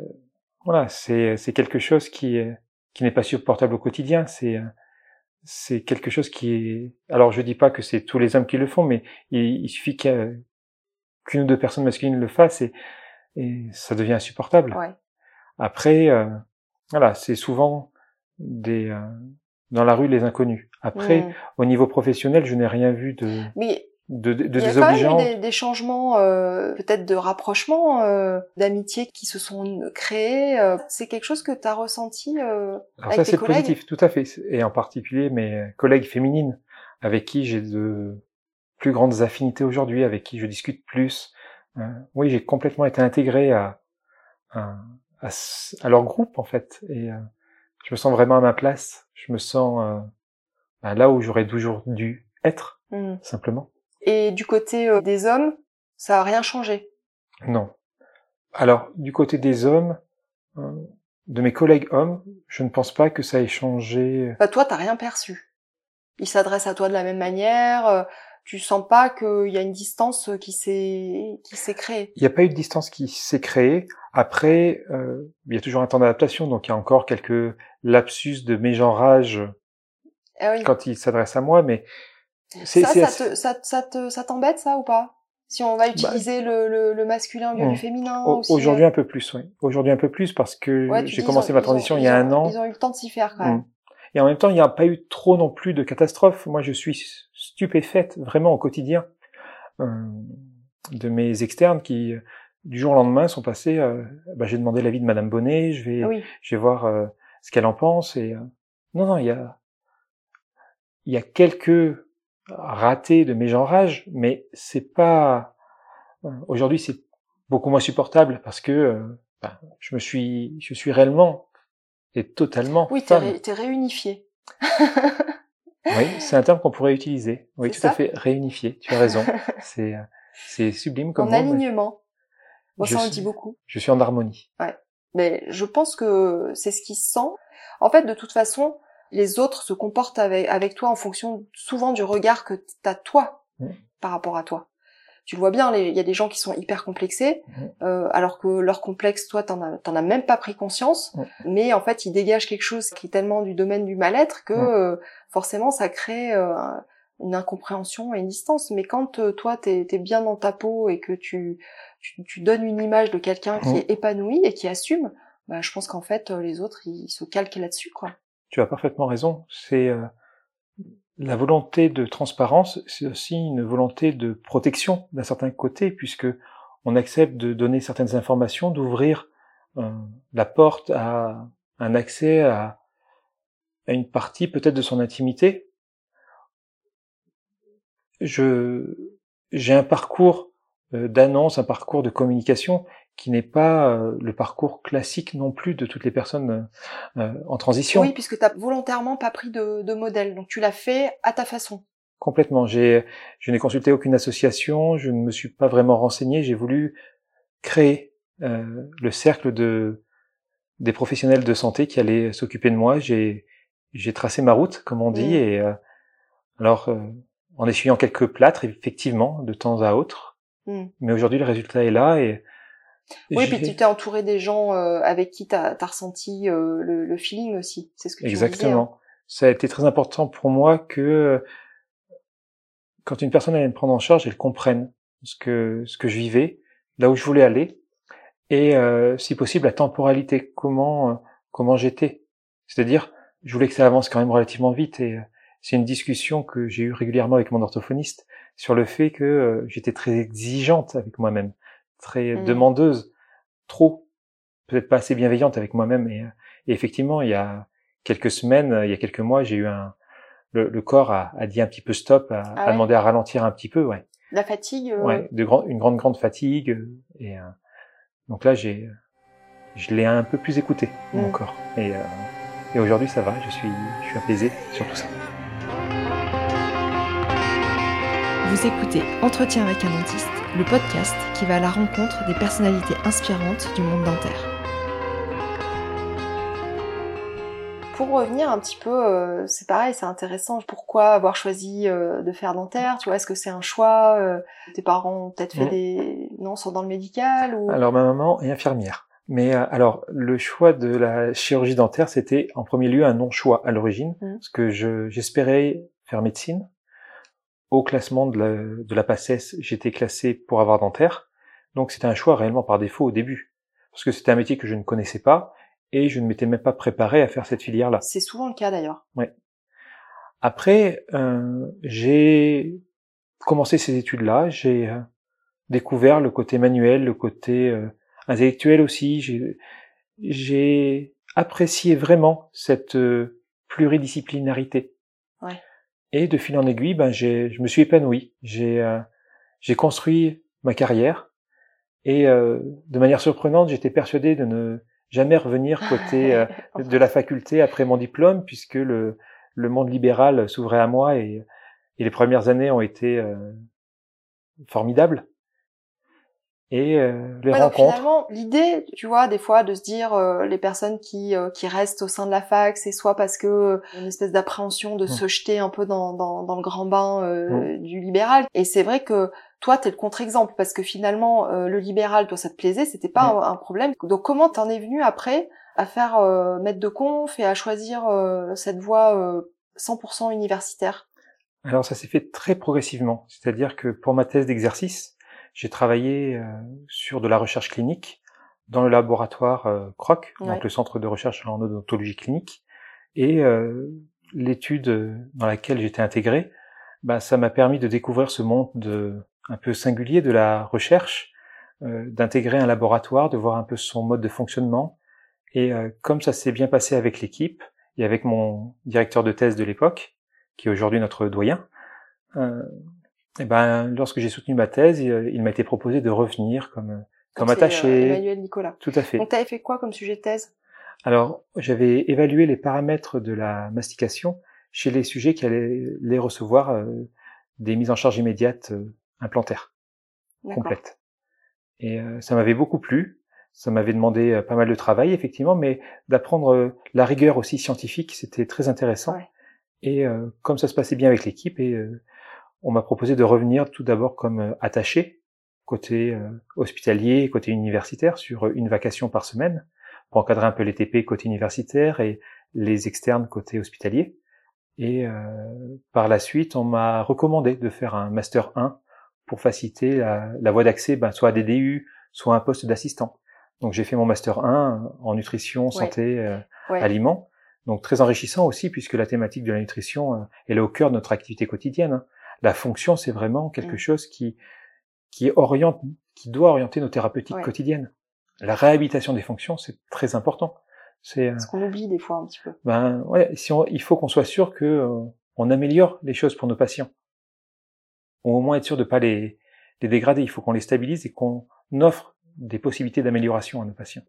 voilà, c'est, c'est quelque chose qui est, qui n'est pas supportable au quotidien. C'est, euh, c'est quelque chose qui est, alors je dis pas que c'est tous les hommes qui le font, mais il, il suffit qu'une ou deux personnes masculines le fassent et, et ça devient insupportable. Ouais. Après, euh, voilà, c'est souvent des euh, dans la rue les inconnus. Après, Mm. au niveau professionnel, je n'ai rien vu de Mais de, de, de il y a quand même eu des, des changements, euh, peut-être de rapprochement, euh, d'amitié qui se sont créés. euh, c'est quelque chose que tu as ressenti euh, Alors avec ça, c'est positif, tout à fait. Et en particulier mes collègues féminines, avec qui j'ai de plus grandes affinités aujourd'hui, avec qui je discute plus. Euh, oui, j'ai complètement été intégré à, à, à, leur groupe, en fait. Et euh, je me sens vraiment à ma place. Je me sens euh, bah, là où j'aurais toujours dû être, Mm. simplement. Et du côté euh, des hommes, ça a rien changé. Non. Alors, du côté des hommes, euh, de mes collègues hommes, je ne pense pas que ça ait changé. Bah, toi, t'as rien perçu. il s'adresse à toi de la même manière. euh, Tu sens pas qu'il y a une distance qui s'est qui s'est créée. Il n'y a pas eu de distance qui s'est créée. Après, euh, il y a toujours un temps d'adaptation, donc il y a encore quelques lapsus de mégenrage Ah oui. quand il s'adresse à moi, mais Ça, te, ça, ça te, ça t'embête ça ou pas? Si on va utiliser le, le, le masculin au lieu du féminin. Aujourd'hui un peu plus, oui. Aujourd'hui un peu plus parce que Ouais, j'ai commencé ont- ma ont- transition il y a un an. Ils ont eu le temps de s'y faire quand même. Mm. Et en même temps, il n'y a pas eu trop non plus de catastrophes. Moi, je suis stupéfaite vraiment au quotidien euh, de mes externes qui, euh, du jour au lendemain, sont passés. euh, bah, j'ai demandé l'avis de Madame Bonnet. Je vais, Oui. je vais voir euh, ce qu'elle en pense. Et euh, non, non, il y a, il y a quelques ratés de mégenrage, mais c'est pas. euh, Aujourd'hui, c'est beaucoup moins supportable parce que euh, bah, je me suis, je suis réellement et totalement Oui, t'es, ré- réunifié. Oui, c'est un terme qu'on pourrait utiliser. Oui, tout à fait. Réunifié. Tu as raison. c'est, c'est sublime comme en mot, alignement. Je ça, suis- dit beaucoup. Je suis en harmonie. Mais je pense que c'est ce qui se sent. En fait, de toute façon, les autres se comportent avec, avec toi en fonction souvent du regard que t'as toi Mm. par rapport à toi. Tu le vois bien, il y a des gens qui sont hyper complexés, Mm. euh, alors que leur complexe, toi, t'en as, t'en as même pas pris conscience. Mm. Mais en fait, ils dégagent quelque chose qui est tellement du domaine du mal-être que euh, forcément, ça crée euh, un- une incompréhension et une distance. Mais quand toi, t'es es bien dans ta peau et que tu, tu, tu donnes une image de quelqu'un qui est épanoui et qui assume, bah, je pense qu'en fait, les autres, ils se calquent là-dessus, quoi. Tu as parfaitement raison. C'est euh, la volonté de transparence, c'est aussi une volonté de protection d'un certain côté, puisque on accepte de donner certaines informations, d'ouvrir euh, la porte à un accès à, à une partie peut-être de son intimité. Je j'ai un parcours euh, d'annonce, un parcours de communication qui n'est pas euh, le parcours classique non plus de toutes les personnes euh, euh, en transition. Oui, puisque t'as volontairement pas pris de, de modèle, donc tu l'as fait à ta façon. Complètement. J'ai, je n'ai consulté aucune association, je ne me suis pas vraiment renseigné. J'ai voulu créer euh, le cercle de des professionnels de santé qui allaient s'occuper de moi. J'ai, j'ai tracé ma route, comme on dit, Mm. et euh, alors euh, en essuyant quelques plâtres, effectivement, de temps à autre. Mm. Mais aujourd'hui, le résultat est là et Oui, puis tu t'es entouré des gens euh, avec qui t'as as ressenti euh, le, le feeling aussi. C'est ce que tu me disais, hein. Exactement. Ça a été très important pour moi que quand une personne allait me prendre en charge, elle comprenne ce que ce que je vivais, là où je voulais aller, et euh, si possible la temporalité, comment euh, comment j'étais. C'est-à-dire, je voulais que ça avance quand même relativement vite, et euh, c'est une discussion que j'ai eue régulièrement avec mon orthophoniste sur le fait que euh, j'étais très exigeante avec moi-même, très Mhm. demandeuse, trop, peut-être pas assez bienveillante avec moi-même, et, et effectivement, il y a quelques semaines, il y a quelques mois, j'ai eu un le, le corps a, a dit un petit peu stop, a, Ah a demandé à ralentir un petit peu, ouais, La fatigue. euh, ouais, de grand, une grande grande fatigue, euh, et euh, donc là j'ai, je l'ai un peu plus écouté mon Mm. corps, et, euh, et aujourd'hui ça va, je suis, je suis apaisé sur tout ça. Vous écoutez Entretien avec un dentiste, le podcast qui va à la rencontre des personnalités inspirantes du monde dentaire. Pour revenir un petit peu, euh, c'est pareil, c'est intéressant. Pourquoi avoir choisi euh, de faire dentaire Tu vois, est-ce que c'est un choix euh, Tes parents ont peut-être fait Mm. des non sont dans le médical ou? Alors ma maman est infirmière. Mais euh, alors le choix de la chirurgie dentaire, c'était en premier lieu un non-choix à l'origine, Mhm. parce que je j'espérais faire médecine. Au classement de la, de la PACES, j'étais classé pour avoir dentaire, donc c'était un choix réellement par défaut au début, parce que c'était un métier que je ne connaissais pas et je ne m'étais même pas préparé à faire cette filière-là. C'est souvent le cas d'ailleurs. Après, euh, j'ai commencé ces études-là, j'ai euh, découvert le côté manuel, le côté euh, intellectuel aussi. J'ai, j'ai apprécié vraiment cette pluridisciplinarité. Et de fil en aiguille, ben j'ai, je me suis épanoui. J'ai, euh, j'ai construit ma carrière et euh, de manière surprenante, j'étais persuadé de ne jamais revenir côté euh, de la faculté après mon diplôme, puisque le, le monde libéral s'ouvrait à moi et, et les premières années ont été euh, formidables. Et euh, les Ouais, donc rencontres. finalement, l'idée, tu vois, des fois, de se dire euh, les personnes qui euh, qui restent au sein de la fac, c'est soit parce que euh, une espèce d'appréhension de Mm. se jeter un peu dans dans, dans le grand bain euh, du libéral. Et c'est vrai que toi, t'es le contre-exemple parce que finalement, euh, le libéral, toi, ça te plaisait, c'était pas un, un problème. Donc, comment t'en es venu après à faire euh, maître de conf et à choisir euh, cette voie euh, 100% universitaire? Alors ça s'est fait très progressivement, c'est-à-dire que pour ma thèse d'exercice, j'ai travaillé euh, sur de la recherche clinique dans le laboratoire euh, CROC, Ouais. donc le centre de recherche en odontologie clinique, et euh, l'étude dans laquelle j'étais intégré, bah, ça m'a permis de découvrir ce monde de, un peu singulier de la recherche, euh, d'intégrer un laboratoire, de voir un peu son mode de fonctionnement, et euh, comme ça s'est bien passé avec l'équipe et avec mon directeur de thèse de l'époque, qui est aujourd'hui notre doyen, euh, et ben, lorsque j'ai soutenu ma thèse, il, il m'a été proposé de revenir comme, comme Donc, c'est, euh, attaché. Emmanuel Nicolas. Tout à fait. Donc, t'avais fait quoi comme sujet de thèse? Alors, j'avais évalué les paramètres de la mastication chez les sujets qui allaient les recevoir euh, des mises en charge immédiates euh, implantaires complètes. Et euh, ça m'avait beaucoup plu. Ça m'avait demandé euh, pas mal de travail, effectivement, mais d'apprendre euh, la rigueur aussi scientifique, c'était très intéressant. Ouais. Et euh, comme ça se passait bien avec l'équipe, et euh, on m'a proposé de revenir tout d'abord comme euh, attaché côté euh, hospitalier, côté universitaire, sur une vacation par semaine, pour encadrer un peu les TP côté universitaire et les externes côté hospitalier. Et euh, par la suite, on m'a recommandé de faire un master 1 pour faciliter la, la voie d'accès, ben, soit à des DU, soit à un poste d'assistant. Donc j'ai fait mon master 1 en nutrition, santé, euh, Ouais. aliments. Donc très enrichissant aussi puisque la thématique de la nutrition euh, elle est au cœur de notre activité quotidienne. hein. La fonction c'est vraiment quelque Mm. chose qui qui oriente, qui doit orienter nos thérapeutiques Ouais. quotidiennes. La réhabilitation des fonctions c'est très important. C'est euh, Ce qu'on oublie des fois un petit peu. ben ouais, si on, il faut qu'on soit sûr que euh, on améliore les choses pour nos patients. Ou au moins être sûr de pas les les dégrader. Il faut qu'on les stabilise et qu'on offre des possibilités d'amélioration à nos patients.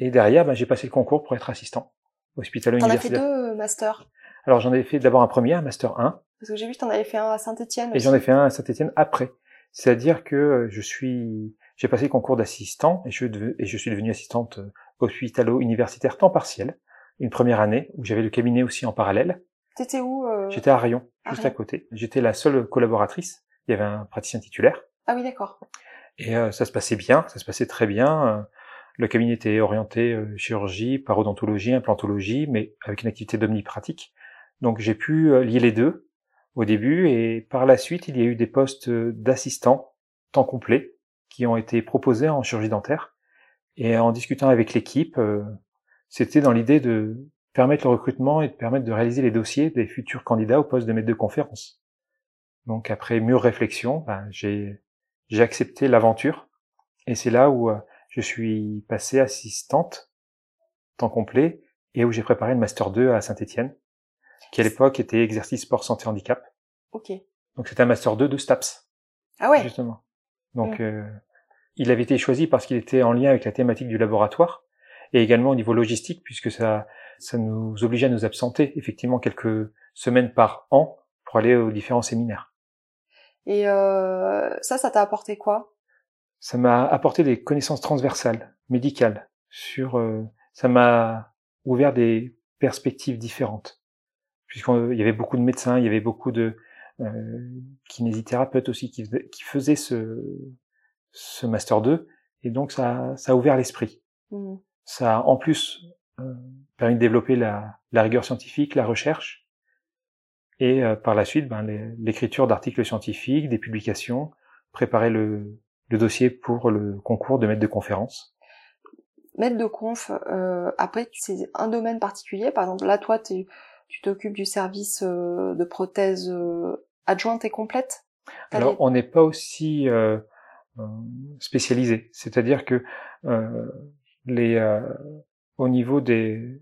Et derrière, ben, j'ai passé le concours pour être assistant T'en as fait hospitalo-universitaire. deux euh, masters Alors j'en ai fait d'abord un premier, un master 1, Parce que j'ai vu que t'en avais fait un à Saint-Etienne. et j'en ai fait un à Saint-Étienne après. C'est-à-dire que euh, je suis, j'ai passé le concours d'assistant et je, dev- et je suis devenu assistante euh, hospitalo-universitaire temps partiel, une première année où j'avais le cabinet aussi en parallèle. T'étais où euh J'étais à Rion, à juste Rion. à côté. J'étais la seule collaboratrice. Il y avait un praticien titulaire. Ah oui, d'accord. Et euh, ça se passait bien, ça se passait très bien. Le cabinet était orienté euh, chirurgie, parodontologie, implantologie, mais avec une activité d'omnipratique. Donc j'ai pu lier les deux au début et par la suite il y a eu des postes d'assistants temps complet qui ont été proposés en chirurgie dentaire. Et en discutant avec l'équipe, euh, c'était dans l'idée de permettre le recrutement et de permettre de réaliser les dossiers des futurs candidats au poste de maître de conférence. Donc après mûre réflexion, ben, j'ai j'ai accepté l'aventure et c'est là où euh, je suis passé assistante temps complet et où j'ai préparé le master 2 à Saint-Étienne, qui à l'époque était exercice sport santé handicap. Ok. Donc c'était un master 2 de STAPS Ah ouais. justement. Donc euh, il avait été choisi parce qu'il était en lien avec la thématique du laboratoire et également au niveau logistique puisque ça ça nous obligeait à nous absenter effectivement quelques semaines par an pour aller aux différents séminaires. Et euh, ça, ça t'a apporté quoi? Ça m'a apporté des connaissances transversales, médicales, sur, euh, ça m'a ouvert des perspectives différentes, puisqu'il y avait beaucoup de médecins, il y avait beaucoup de euh, kinésithérapeutes aussi qui, faisaient- qui faisaient ce, ce master 2, et donc ça, ça a ouvert l'esprit. Mhm. Ça a en plus euh, permis de développer la, la rigueur scientifique, la recherche, et euh, par la suite, ben, l'écriture d'articles scientifiques, des publications, préparer le, le dossier pour le concours de maître de conférence. Maître de conf, euh, après, c'est un domaine particulier. Par exemple, là, toi, t'es- tu t'occupes du service euh, de prothèse euh, adjointe et complète Alors, on n'est pas aussi euh, spécialisé, c'est-à-dire que les, au niveau des,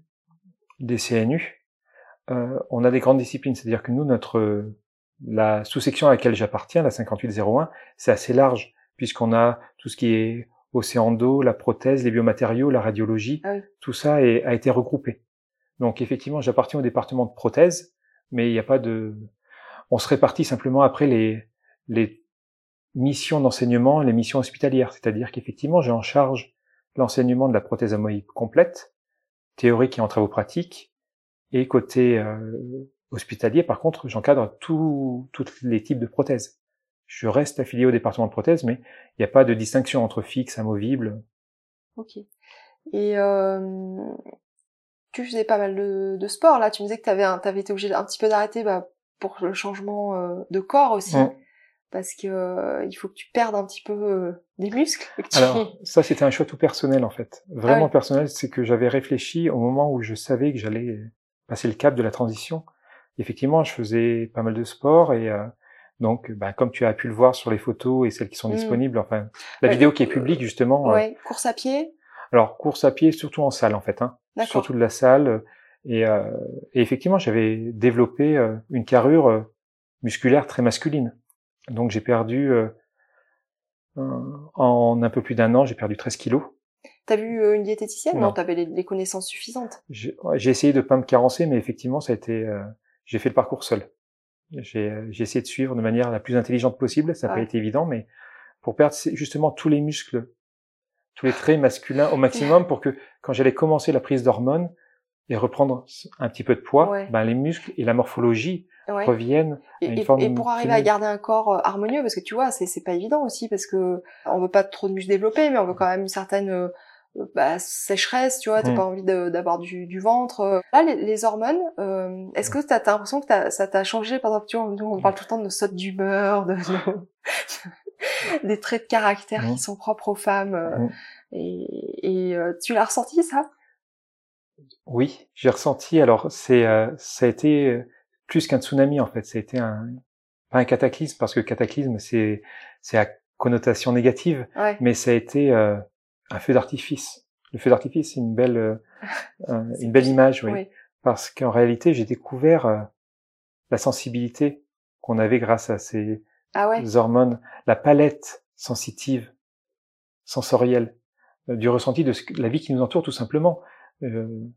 des CNU, on a des grandes disciplines, c'est-à-dire que nous, notre la sous-section à laquelle j'appartiens, la 5801, c'est assez large puisqu'on a tout ce qui est océando, la prothèse, les biomatériaux, la radiologie, Ah oui. tout ça est- a été regroupé. Donc effectivement, j'appartiens au département de prothèse, mais il n'y a pas de, on se répartit simplement après les les missions d'enseignement, les missions hospitalières, c'est-à-dire qu'effectivement, j'ai en charge l'enseignement de la prothèse amovible complète, théorique et en travaux pratiques, et côté euh, hospitalier, par contre, j'encadre tous les types de prothèses. Je reste affilié au département de prothèses, mais il n'y a pas de distinction entre fixe, amovible. Ok. Et euh, tu faisais pas mal de, de, sport là. Tu me disais que tu avais, été obligé un petit peu d'arrêter bah, pour le changement euh, de corps aussi. Parce que euh, il faut que tu perdes un petit peu euh, des muscles. Alors ça c'était un choix tout personnel en fait, vraiment ah personnel. C'est que j'avais réfléchi au moment où je savais que j'allais passer le cap de la transition effectivement, je faisais pas mal de sport et euh, donc, bah, comme tu as pu le voir sur les photos et celles qui sont mmh. disponibles, enfin, la vidéo qui est publique justement. Euh, ouais, course à pied? Alors, course à pied, surtout en salle en fait, hein, surtout de la salle. Et, euh, et effectivement, j'avais développé une carrure musculaire très masculine. Donc, j'ai perdu en un peu plus d'un an, j'ai perdu 13 kilos. T'as vu une diététicienne? Non, t'avais les, les, connaissances suffisantes. J'ai essayé de pas me carencer, mais effectivement, ça a été j'ai fait le parcours seul. J'ai essayé de suivre de manière la plus intelligente possible. Ça n'a pas été évident, mais pour perdre justement tous les muscles, tous les traits masculins au maximum, pour que quand j'allais commencer la prise d'hormones et reprendre un petit peu de poids, ben les muscles et la morphologie reviennent à une forme. Et pour arriver à garder un corps euh, harmonieux, parce que tu vois, c'est pas évident aussi, parce que on veut pas trop de muscles développés, mais on veut quand même une certaine euh, bah, sécheresse, tu vois, t'as mmh. pas envie d'avoir du, du, ventre. Là, les, les hormones, euh, est-ce que t'as as, l'impression que ça t'a changé? Par exemple, tu vois, nous, on parle tout le temps de nos sautes d'humeur, de, des traits de caractère qui mmh. sont propres aux femmes. Euh, mmh. Et, et euh, tu l'as ressenti, ça? Oui, j'ai ressenti. Alors, c'est ça a été plus qu'un tsunami, en fait. Ça a été un, pas un cataclysme, parce que cataclysme, c'est c'est à connotation négative, mais ça a été un feu d'artifice. Le feu d'artifice, c'est une belle, euh, une belle image, oui. Parce qu'en réalité, j'ai découvert euh, la sensibilité qu'on avait grâce à ces ah hormones, la palette sensitive, sensorielle, euh, du ressenti de la vie qui nous entoure tout simplement.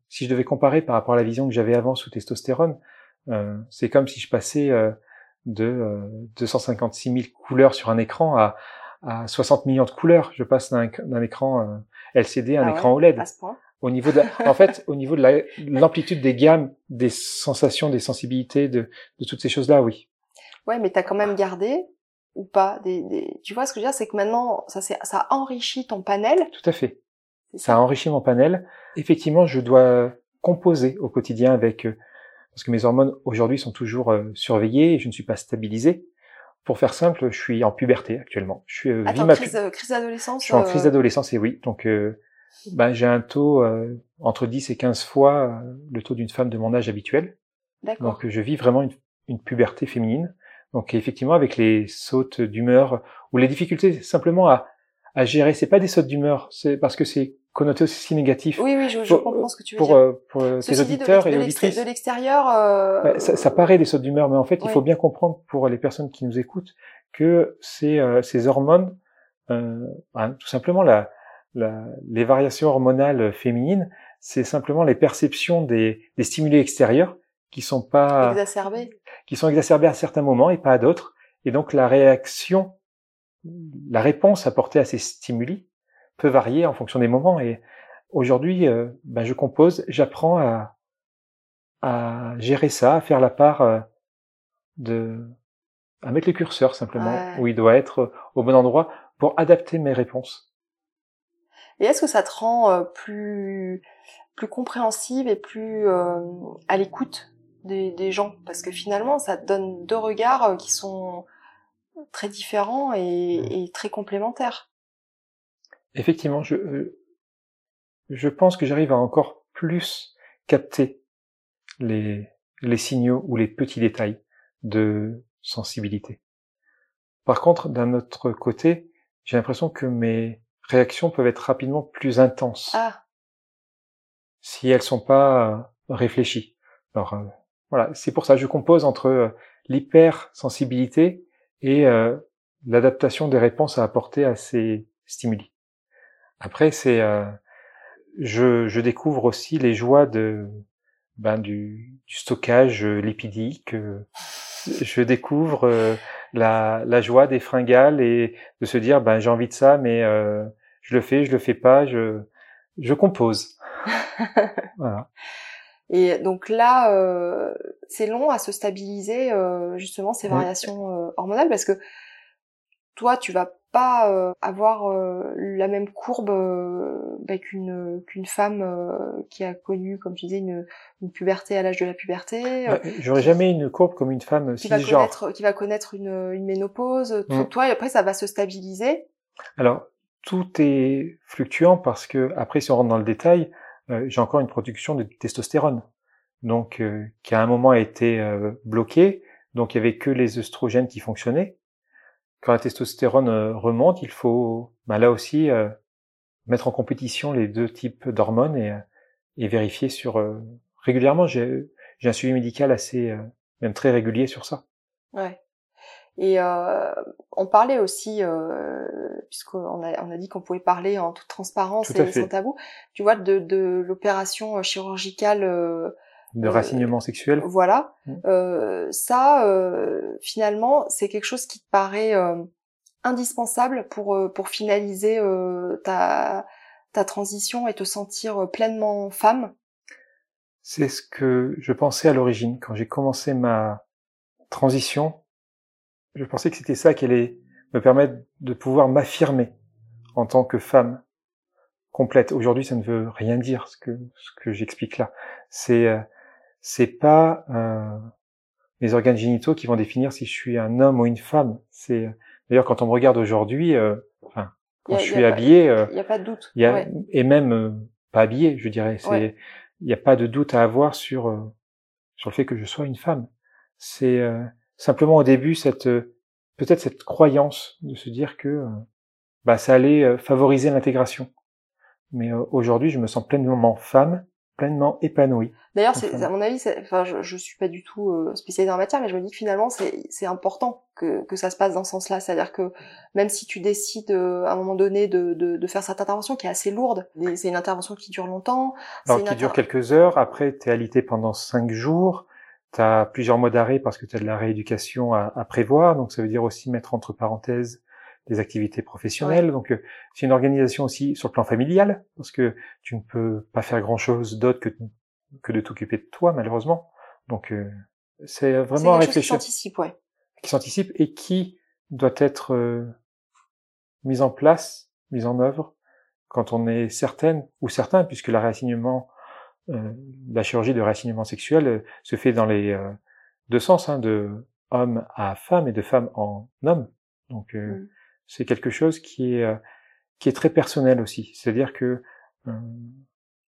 si je devais comparer par rapport à la vision que j'avais avant sous testostérone, c'est comme si je passais de 256 000 couleurs sur un écran à, à 60 millions de couleurs. Je passe d'un écran euh, LCD à un ah écran OLED. Au niveau de, en fait, au niveau de l'amplitude des gammes, des sensations, des sensibilités, de, de toutes ces choses-là, oui. Ouais, mais t'as quand même gardé ou pas des, des... Tu vois ce que je veux dire, c'est que maintenant, ça, ça enrichit ton panel. Tout à fait. Ça. a enrichi mon panel. Effectivement, je dois composer au quotidien avec, euh, parce que mes hormones aujourd'hui sont toujours euh, surveillées et je ne suis pas stabilisé. Pour faire simple, je suis en puberté actuellement. Je suis euh, Attends, crise, euh, crise d'adolescence. Je suis en crise euh, d'adolescence et oui, donc ben, j'ai un taux entre 10 et 15 fois le taux d'une femme de mon âge habituel. Donc je vis vraiment une, une, puberté féminine. Donc effectivement avec les sautes d'humeur ou les difficultés simplement à, à gérer, c'est pas des sautes d'humeur, c'est parce que c'est connoté aussi négatif. Oui, oui, je, je comprends ce que tu veux pour, dire. Euh, pour tes auditeurs et auditrices. De l'extérieur. Euh... ça, ça, paraît des sautes d'humeur, mais en fait, il faut bien comprendre pour les personnes qui nous écoutent que c'est euh, ces hormones, euh, hein, tout simplement la, la, les variations hormonales féminines, c'est simplement les perceptions des, des stimuli extérieurs qui sont pas exacerbés, qui sont exacerbés à certains moments et pas à d'autres, et donc la réaction, la réponse apportée à ces stimuli peut varier en fonction des moments. Et aujourd'hui, euh, ben, je compose, j'apprends à, à gérer ça, à faire la part euh, de, à mettre le curseur simplement où il doit être au bon endroit pour adapter mes réponses. Et est-ce que ça te rend euh, plus plus compréhensive et plus à l'écoute? Des, des, gens Parce que finalement, ça te donne deux regards qui sont très différents et, et très complémentaires. Effectivement, je, euh, je pense que j'arrive à encore plus capter les, les signaux ou les petits détails de sensibilité. Par contre, d'un autre côté, j'ai l'impression que mes réactions peuvent être rapidement plus intenses. Ah. Si elles sont pas réfléchies. Alors, euh, voilà, c'est pour ça je compose entre euh, l'hypersensibilité et l'adaptation des réponses à apporter à ces stimuli. Après, c'est, euh, je, je, découvre aussi les joies de, ben, du, du stockage lipidique. Je découvre euh, la, la joie des fringales et de se dire ben j'ai envie de ça mais euh, je le fais je le fais pas je je compose voilà et donc là euh, c'est long à se stabiliser euh, justement ces variations euh, hormonales parce que toi tu vas pas euh, avoir euh, la même courbe euh, bah, qu'une qu'une femme qui a connu, comme tu disais, une, une puberté à l'âge de la puberté. Bah, J'aurais jamais une courbe comme une femme qui va connaître, qui va connaître une, une ménopause. Mm. Toi, et après, ça va se stabiliser. Alors, tout est fluctuant parce que après, si on rentre dans le détail, j'ai encore une production de testostérone, donc qui à un moment a été bloquée. Donc, il y avait que les œstrogènes qui fonctionnaient quand la testostérone euh, remonte, il faut bah, là aussi euh, mettre en compétition les deux types d'hormones et, euh, et, vérifier sur régulièrement. J'ai un suivi médical assez, même très régulier sur ça. Ouais. Et euh, on parlait aussi, euh, puisqu'on a, on a dit qu'on pouvait parler en toute transparence et sans tabou, tu vois, de, de l'opération chirurgicale euh, de euh, racinement sexuel. Voilà. Mmh. Euh, ça, euh, finalement, c'est quelque chose qui te paraît indispensable pour pour finaliser ta ta transition et te sentir pleinement femme? C'est ce que je pensais à l'origine quand j'ai commencé ma transition. Je pensais que c'était ça qui allait me permettre de pouvoir m'affirmer en tant que femme complète. Aujourd'hui, ça ne veut rien dire ce que ce que j'explique là. C'est c'est pas euh, mes organes génitaux qui vont définir si je suis un homme ou une femme. C'est d'ailleurs quand on me regarde aujourd'hui, euh, enfin quand je suis habillé, euh, il n'y a pas de doute. Y a, Et même euh, pas habillé, je dirais. Il n'y a pas de doute à avoir sur euh, sur le fait que je sois une femme. C'est simplement au début cette peut-être cette croyance de se dire que bah ça allait favoriser l'intégration. Mais aujourd'hui, je me sens pleinement femme pleinement épanoui. D'ailleurs, c'est à mon avis, enfin, je, je suis pas du tout euh, spécialisée la matière, mais je me dis que finalement, c'est important que, que ça se passe dans ce sens-là. C'est-à-dire que même si tu décides euh, à un moment donné de, de, de, faire cette intervention qui est assez lourde, c'est une intervention qui dure longtemps. Alors, qui dure quelques heures. Après, tu es alité pendant cinq jours. Tu as plusieurs mois d'arrêt parce que tu as de la rééducation à, à prévoir. Donc, ça veut dire aussi mettre entre parenthèses des activités professionnelles. Donc euh, c'est une organisation aussi sur le plan familial, parce que tu ne peux pas faire grand-chose d'autre que, que de t'occuper de toi, malheureusement. Donc euh, c'est vraiment à réfléchir. Qui s'anticipe, ouais. Qui s'anticipe et qui doit être euh, mise en place, mise en œuvre, quand on est certaine ou certain, puisque la réassignement, la chirurgie de réassignement sexuel se fait dans les deux sens, hein, de homme à femme et de femme en homme. Donc mm c'est quelque chose qui est euh, qui est très personnel aussi. C'est-à-dire que euh,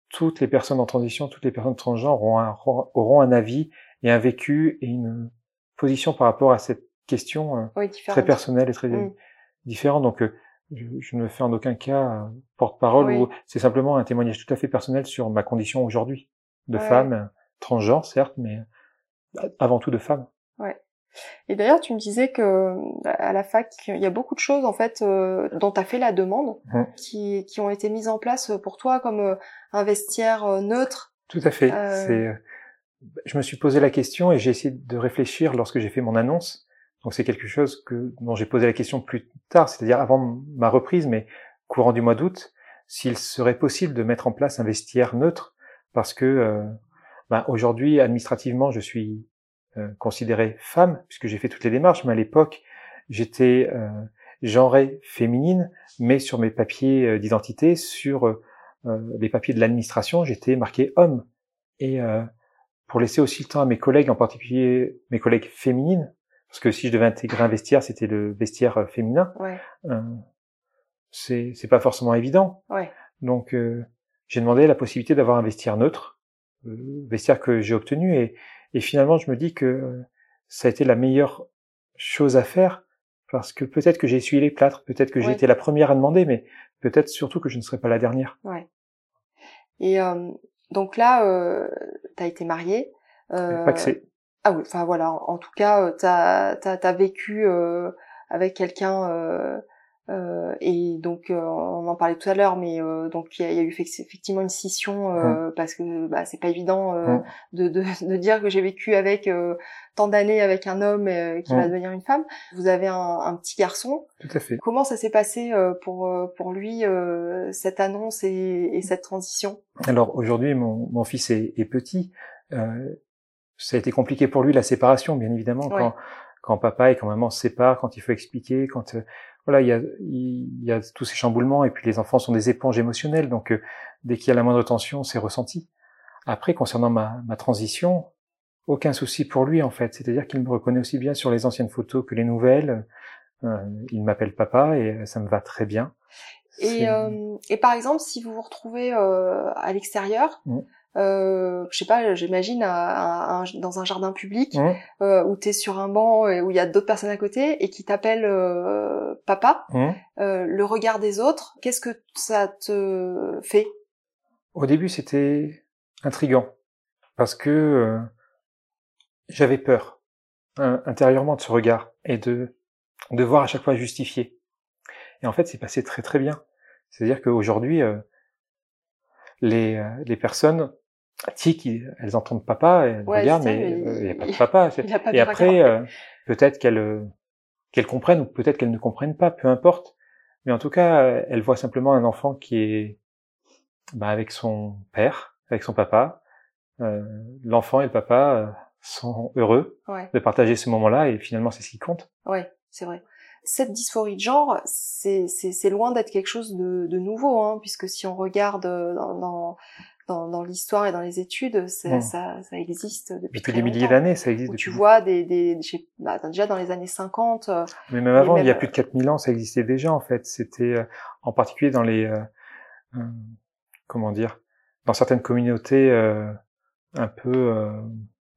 toutes les personnes en transition, toutes les personnes transgenres auront un, auront un avis et un vécu et une position par rapport à cette question euh, très personnelle et très mmh. différente. Donc, je, ne me fais en aucun cas porte-parole ou c'est simplement un témoignage tout à fait personnel sur ma condition aujourd'hui de femme transgenre, certes, mais avant tout de femme. Ouais. Et d'ailleurs, tu me disais que à la fac, il y a beaucoup de choses en fait euh, dont tu as fait la demande, mmh. qui, qui ont été mises en place pour toi, comme euh, un vestiaire euh, neutre. Tout à fait. C'est, je me suis posé la question et j'ai essayé de réfléchir lorsque j'ai fait mon annonce. Donc c'est quelque chose que dont j'ai posé la question plus tard, c'est-à-dire avant ma reprise, mais courant du mois d'août, s'il serait possible de mettre en place un vestiaire neutre, parce que bah, aujourd'hui administrativement je suis euh, considérée femme, puisque j'ai fait toutes les démarches, mais à l'époque, j'étais euh, féminine, mais sur mes papiers euh, d'identité, sur euh, les papiers de l'administration, j'étais marqué homme. Et pour laisser aussi le temps à mes collègues, en particulier mes collègues féminines, parce que si je devais intégrer un vestiaire, c'était le vestiaire féminin. Ouais. c'est c'est pas forcément évident. Ouais. Donc j'ai demandé la possibilité d'avoir un vestiaire neutre, vestiaire que j'ai obtenu et et finalement, je me dis que ça a été la meilleure chose à faire parce que peut-être que j'ai essuyé les plâtres, peut-être que j'ai été la première à demander, mais peut-être surtout que je ne serai pas la dernière. Ouais. Et euh, donc là, euh, tu as été mariée. Euh, c'est. Ah oui, enfin voilà, en, tout cas, tu as, as, vécu euh, avec quelqu'un Euh, et donc, euh, on en parlait tout à l'heure, mais euh, donc il y, a, eu effectivement une scission mmh. parce que bah, c'est pas évident mmh. de, de, de, dire que j'ai vécu avec tant d'années avec un homme qui va devenir une femme. Vous avez un, un, petit garçon. Tout à fait. Comment ça s'est passé pour pour lui cette annonce et, et, cette transition? Alors aujourd'hui, mon, mon fils est, est petit. Ça a été compliqué pour lui la séparation, bien évidemment, quand quand papa et quand maman se séparent, quand il faut expliquer, quand voilà, il y a, il y a tous ces chamboulements et puis les enfants sont des éponges émotionnelles, donc euh, dès qu'il y a la moindre tension, c'est ressenti. Après, concernant ma, ma transition, aucun souci pour lui en fait, c'est-à-dire qu'il me reconnaît aussi bien sur les anciennes photos que les nouvelles. Euh, il m'appelle papa et ça me va très bien. Et, euh, et par exemple, si vous vous retrouvez euh, à l'extérieur, mmh euh, je sais pas, j'imagine dans un jardin public mmh. euh, où tu es sur un banc et où il y a d'autres personnes à côté et qui t'appellent euh, papa, mmh. euh, le regard des autres, qu'est-ce que ça te fait? Au début, c'était intrigant parce que j'avais peur intérieurement de ce regard et de devoir à chaque fois justifier. Et en fait, c'est passé très très bien. C'est-à-dire qu'aujourd'hui, les, les personnes qui elles entendent papa, elles regardent, mais il n'y a pas de papa. et après, euh, peut-être qu'elles euh, qu'elles comprennent ou peut-être qu'elles ne comprennent pas, peu importe. Mais en tout cas, elles voient simplement un enfant qui est bah, avec son père, avec son papa. Euh, L'enfant et le papa euh, sont heureux de partager ce moment-là et finalement, c'est ce qui compte. Ouais, c'est vrai cette dysphorie de genre, c'est loin d'être quelque chose de, de nouveau, hein, puisque si on regarde dans, dans, dans, dans l'histoire et dans les études, ça, ça, existe depuis, depuis des milliers d'années, ça existe. Depuis... Tu vois des, des bah, déjà dans les années 50. Euh, Mais même avant, il y a plus de 4000 ans, ça existait déjà en fait. C'était euh, en particulier dans les euh, comment dire, dans certaines communautés un peu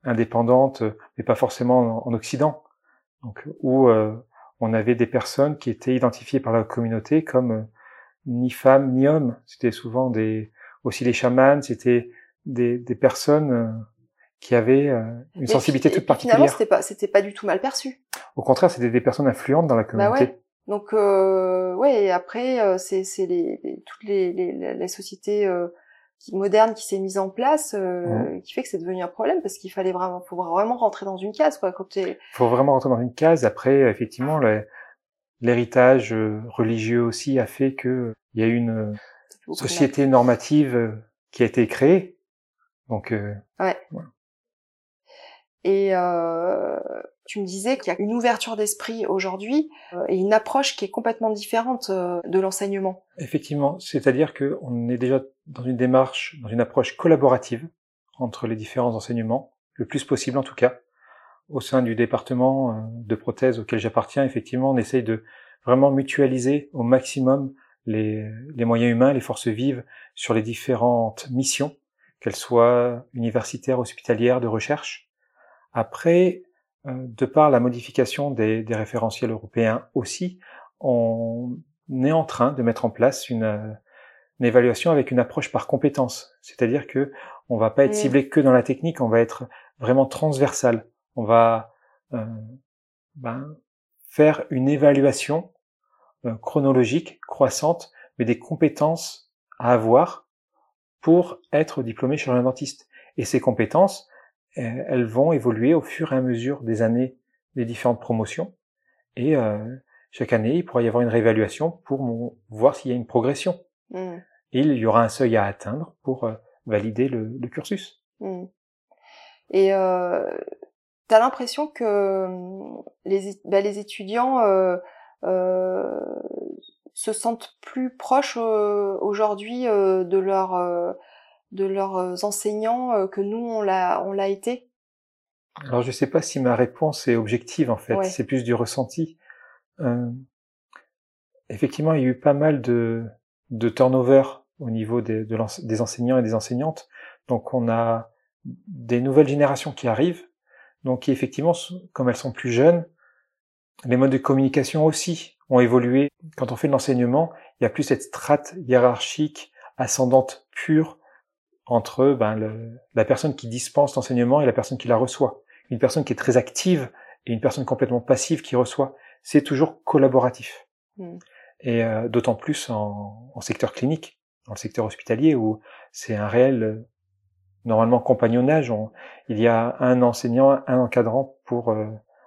indépendantes, mais pas forcément en, Occident. Donc où on avait des personnes qui étaient identifiées par la communauté comme ni femmes ni hommes. C'était souvent des aussi les chamans, c'était des, des, personnes euh, qui avaient euh, une sensibilité toute particulière. Finalement, c'était pas, c'était pas du tout mal perçu. Au contraire, c'était des personnes influentes dans la communauté. Bah ouais. Donc euh, ouais, et après euh, c'est c'est les, les, toutes les les, les sociétés euh, qui, modernes qui s'est mise en place mmh. qui fait que c'est devenu un problème parce qu'il fallait vraiment faut vraiment rentrer dans une case quoi quand Il faut vraiment rentrer dans une case. Après effectivement l'héritage religieux aussi a fait que il y a une société normative euh, qui a été créée. Donc, euh, ouais. Et euh, tu me disais qu'il y a une ouverture d'esprit aujourd'hui euh, et une approche qui est complètement différente de l'enseignement. Effectivement, c'est-à-dire qu'on est déjà dans une démarche, dans une approche collaborative entre les différents enseignements, le plus possible en tout cas. Au sein du département de prothèse auquel j'appartiens, effectivement, on essaye de vraiment mutualiser au maximum les, les, moyens humains, les forces vives sur les différentes missions, qu'elles soient universitaires, hospitalières, de recherche. Après, euh, de par la modification des, des, référentiels européens aussi, on est en train de mettre en place une, une évaluation avec une approche par compétence. C'est-à-dire que on va pas être ciblé que dans la technique, on va être vraiment transversal. On va euh, ben, faire une évaluation chronologique, croissante, mais des compétences à avoir pour être diplômé chirurgien dentiste. Et ces compétences, euh, elles vont évoluer au fur et à mesure des années des différentes promotions. Et euh, chaque année, il pourra y avoir une réévaluation pour voir s'il y a une progression. Mmh. Et il y aura un seuil à atteindre pour valider le, cursus. Mmh. Et euh, tu as l'impression que les, bah, les étudiants euh, se sentent plus proches euh, aujourd'hui euh, de leur de leurs enseignants que nous on l'a on l'a été Alors je sais pas si ma réponse est objective en fait, c'est plus du ressenti. Euh, effectivement, il y a eu pas mal de de turnover au niveau des, des enseignants et des enseignantes. Donc on a des nouvelles générations qui arrivent, donc qui effectivement, comme elles sont plus jeunes, les modes de communication aussi ont évolué. Quand on fait de l'enseignement, il y a plus cette strate hiérarchique ascendante pure entre ben, le, la personne qui dispense l'enseignement et la personne qui la reçoit. Une personne qui est très active et une personne complètement passive qui reçoit. C'est toujours collaboratif. Hmm. et euh, d'autant plus en, en, secteur clinique, dans le secteur hospitalier où c'est un réel euh, normalement compagnonnage. il y a un enseignant, un encadrant pour euh,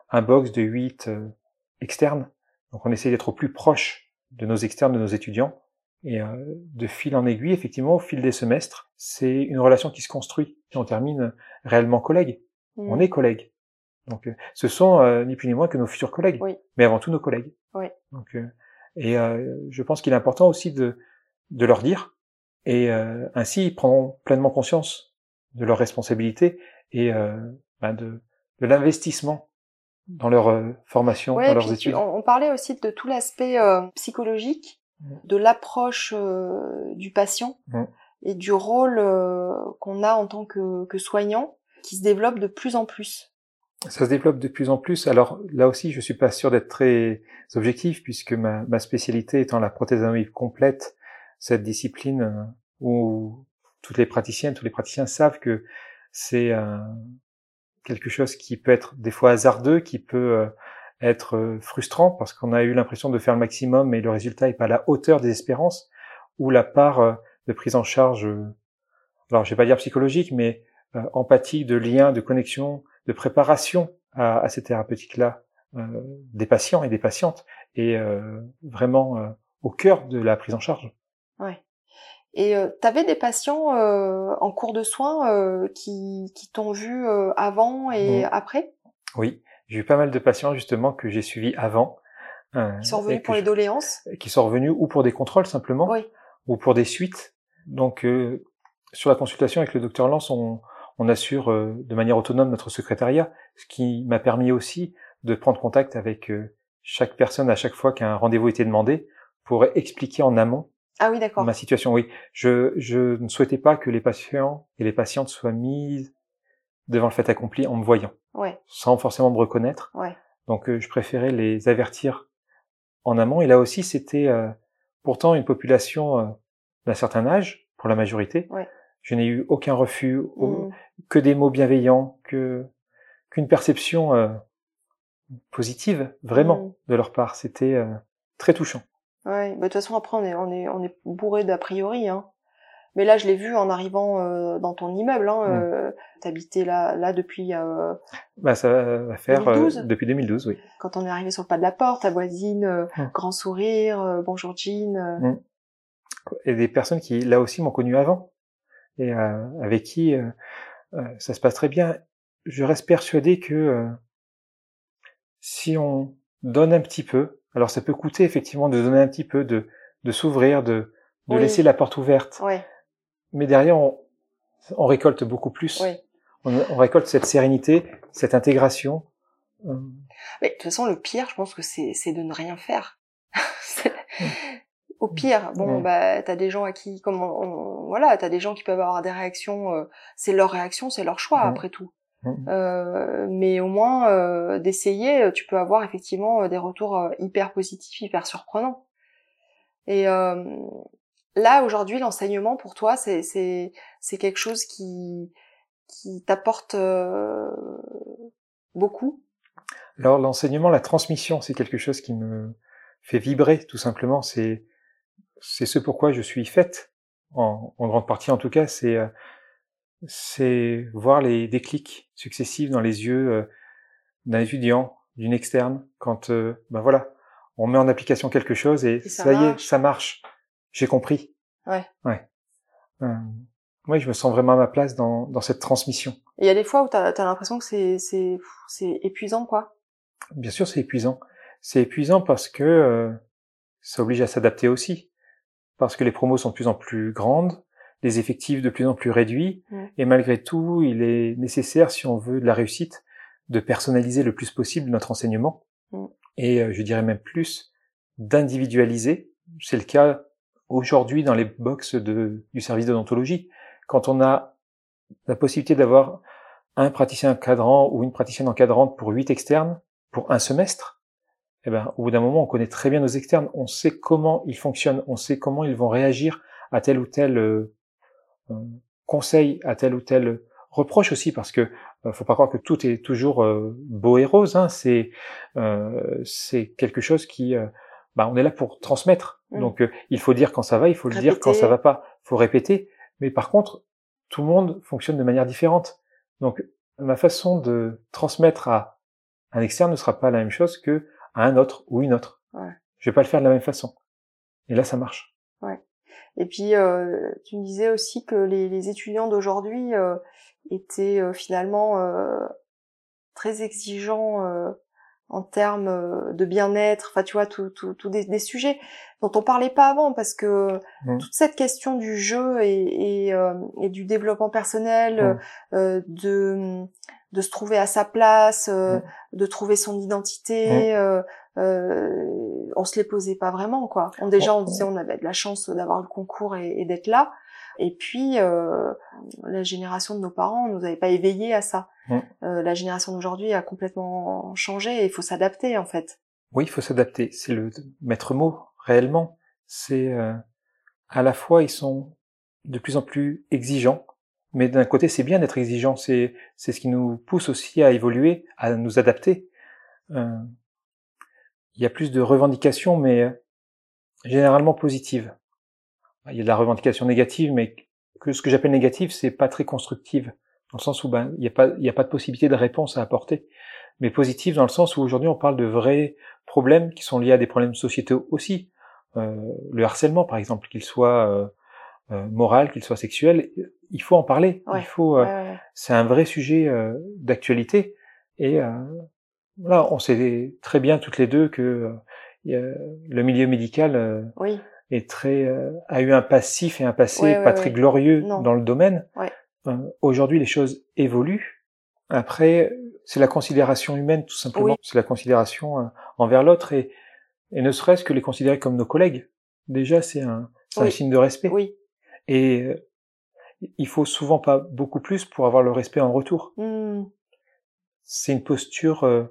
un box de huit externes. Donc on essaie d'être au plus proche de nos externes, de nos étudiants. Et de fil en aiguille, effectivement, au fil des semestres, c'est une relation qui se construit. Et on termine réellement collègues. Mmh. On est collègues. Donc, ce sont ni plus ni moins que nos futurs collègues, mais avant tout nos collègues. Oui. Donc, et euh, je pense qu'il est important aussi de, de leur dire, et euh, ainsi ils prendront pleinement conscience de leurs responsabilités et euh, ben de, de l'investissement dans leur euh, formation, dans leurs études. On, parlait aussi de tout l'aspect psychologique, mmh. de l'approche du patient mmh. et du rôle qu'on a en tant que, que soignant qui se développe de plus en plus ça se développe de plus en plus. Alors là aussi, je suis pas sûr d'être très objectif puisque ma, ma spécialité étant la prothèse amovible complète, cette discipline euh, où toutes les praticiennes, tous les praticiens savent que c'est euh, quelque chose qui peut être des fois hasardeux, qui peut euh, être frustrant parce qu'on a eu l'impression de faire le maximum mais le résultat est pas à la hauteur des espérances ou la part de prise en charge, alors je vais pas dire psychologique, mais empathique, de lien, de connexion, de préparation à, ces thérapeutiques-là euh, des patients et des patientes et euh, vraiment euh, au cœur de la prise en charge. Ouais. Et euh, tu avais des patients euh, en cours de soins euh, qui, qui t'ont vu avant et après? Oui, j'ai eu pas mal de patients justement que j'ai suivis avant. qui sont revenus pour les doléances? Qui sont revenus ou pour des contrôles simplement, oui. ou pour des suites. Donc sur la consultation avec le docteur Lance, on, on assure euh, de manière autonome notre secrétariat, ce qui m'a permis aussi de prendre contact avec euh, chaque personne à chaque fois qu'un rendez-vous était demandé pour expliquer en amont ah oui, d'accord. ma situation. Oui, je, je ne souhaitais pas que les patients et les patientes soient mis devant le fait accompli en me voyant, ouais. sans forcément me reconnaître. Ouais. Donc euh, je préférais les avertir en amont. Et là aussi, c'était pourtant une population d'un certain âge, pour la majorité, ouais. Je n'ai eu aucun refus, mm. que des mots bienveillants, que qu'une perception euh, positive, vraiment, mm. de leur part. C'était euh, très touchant. Ouais, bah, de toute façon après on est on est on est bourré d'a priori, hein. Mais là, je l'ai vu en arrivant euh, dans ton immeuble. Hein, mm. T'habitais là, là depuis. bah, ça va faire depuis 2012, oui. Quand on est arrivé sur le pas de la porte, ta voisine, grand sourire, bonjour Jean. Et des personnes qui, là aussi, m'ont connu avant et euh, avec qui euh, euh, ça se passe très bien. Je reste persuadé que si on donne un petit peu, alors ça peut coûter effectivement de donner un petit peu, de, de s'ouvrir, de, de laisser la porte ouverte. Mais derrière, on, on, récolte beaucoup plus. Oui. On, on, récolte cette sérénité, cette intégration. Mais de toute façon, le pire, je pense que c'est de ne rien faire. Au pire, bon, bah, t'as des gens à qui, comme on, voilà, t'as des gens qui peuvent avoir des réactions. Euh, c'est leur réaction, c'est leur choix après tout. Euh, mais au moins euh, d'essayer, tu peux avoir effectivement des retours hyper positifs, hyper surprenants. Et là aujourd'hui, l'enseignement pour toi, c'est c'est c'est quelque chose qui qui t'apporte beaucoup? Alors l'enseignement, la transmission, c'est quelque chose qui me fait vibrer tout simplement. C'est c'est ce pourquoi je suis faite, en, grande partie en tout cas, c'est euh, c'est voir les déclics successifs dans les yeux euh, d'un étudiant, d'une externe, quand euh, ben voilà, on met en application quelque chose et, ça, y est, ça marche. J'ai compris. Ouais. Ouais. oui, je me sens vraiment à ma place dans, dans cette transmission. Il y a des fois où tu as, l'impression que c'est, c'est, c'est épuisant, quoi. Bien sûr, c'est épuisant. C'est épuisant parce que ça oblige à s'adapter aussi parce que les promos sont de plus en plus grandes, les effectifs de plus en plus réduits, et malgré tout, il est nécessaire, si on veut de la réussite, de personnaliser le plus possible notre enseignement, et euh, je dirais même plus, d'individualiser. C'est le cas aujourd'hui dans les box de, du service d'odontologie. Quand on a la possibilité d'avoir un praticien encadrant ou une praticienne encadrante pour huit externes pour un semestre, eh ben, au bout d'un moment, on connaît très bien nos externes, on sait comment ils fonctionnent, on sait comment ils vont réagir à tel ou tel euh, euh, conseil, à tel ou tel reproche aussi, parce que euh, faut pas croire que tout est toujours beau et rose. Hein, c'est c'est quelque chose qui bah, on est là pour transmettre. Mm. Donc, euh, il faut dire quand ça va, il faut le dire quand ça va pas. Faut répéter. Mais par contre, tout le monde fonctionne de manière différente. Donc, ma façon de transmettre à un externe ne sera pas la même chose que à un autre ou une autre. Ouais. Je vais pas le faire de la même façon. Et là, ça marche. Et puis, euh, tu me disais aussi que les, les étudiants d'aujourd'hui euh, étaient euh, finalement euh, très exigeants euh, en termes euh, de bien-être. Enfin, tu vois, tout, tout, tout des, des sujets dont on parlait pas avant, parce que Mm. toute cette question du jeu et, et, euh, et du développement personnel, Mm. euh, de de se trouver à sa place, euh, de trouver son identité. euh, euh, on se les posait pas vraiment quoi. On déjà on disait on avait de la chance d'avoir le concours et, et d'être là. Et puis euh, la génération de nos parents nous avait pas éveillés à ça. Euh, la génération d'aujourd'hui a complètement changé et il faut s'adapter en fait. Oui, il faut s'adapter. C'est le maître mot, réellement. C'est euh, à la fois, ils sont de plus en plus exigeants, mais d'un côté, c'est bien d'être exigeant. C'est c'est ce qui nous pousse aussi à évoluer, à nous adapter. Euh, il y a plus de revendications, mais euh, généralement positives. Il y a de la revendication négative, mais que ce que j'appelle négative, c'est pas très constructive, dans le sens où ben il n'y a pas il y a pas de possibilité de réponse à apporter, mais positive dans le sens où aujourd'hui on parle de vrais problèmes qui sont liés à des problèmes sociétaux aussi. Euh, le harcèlement, par exemple, qu'il soit euh, euh, moral, qu'il soit sexuel, il faut en parler. Ouais. Il faut. euh, Ouais, ouais, ouais. c'est un vrai sujet euh, d'actualité et euh, voilà, on sait très bien toutes les deux que euh, le milieu médical euh, Oui. est très euh, a eu un passif et un passé pas très glorieux Non. dans le domaine. Ouais. Euh, Aujourd'hui, les choses évoluent. Après, c'est la considération humaine tout simplement. Oui. C'est la considération euh, envers l'autre et, et ne serait-ce que les considérer comme nos collègues. Déjà, c'est un, un signe de respect. Oui. Et euh, il faut souvent pas beaucoup plus pour avoir le respect en retour. Hmm. C'est une posture euh,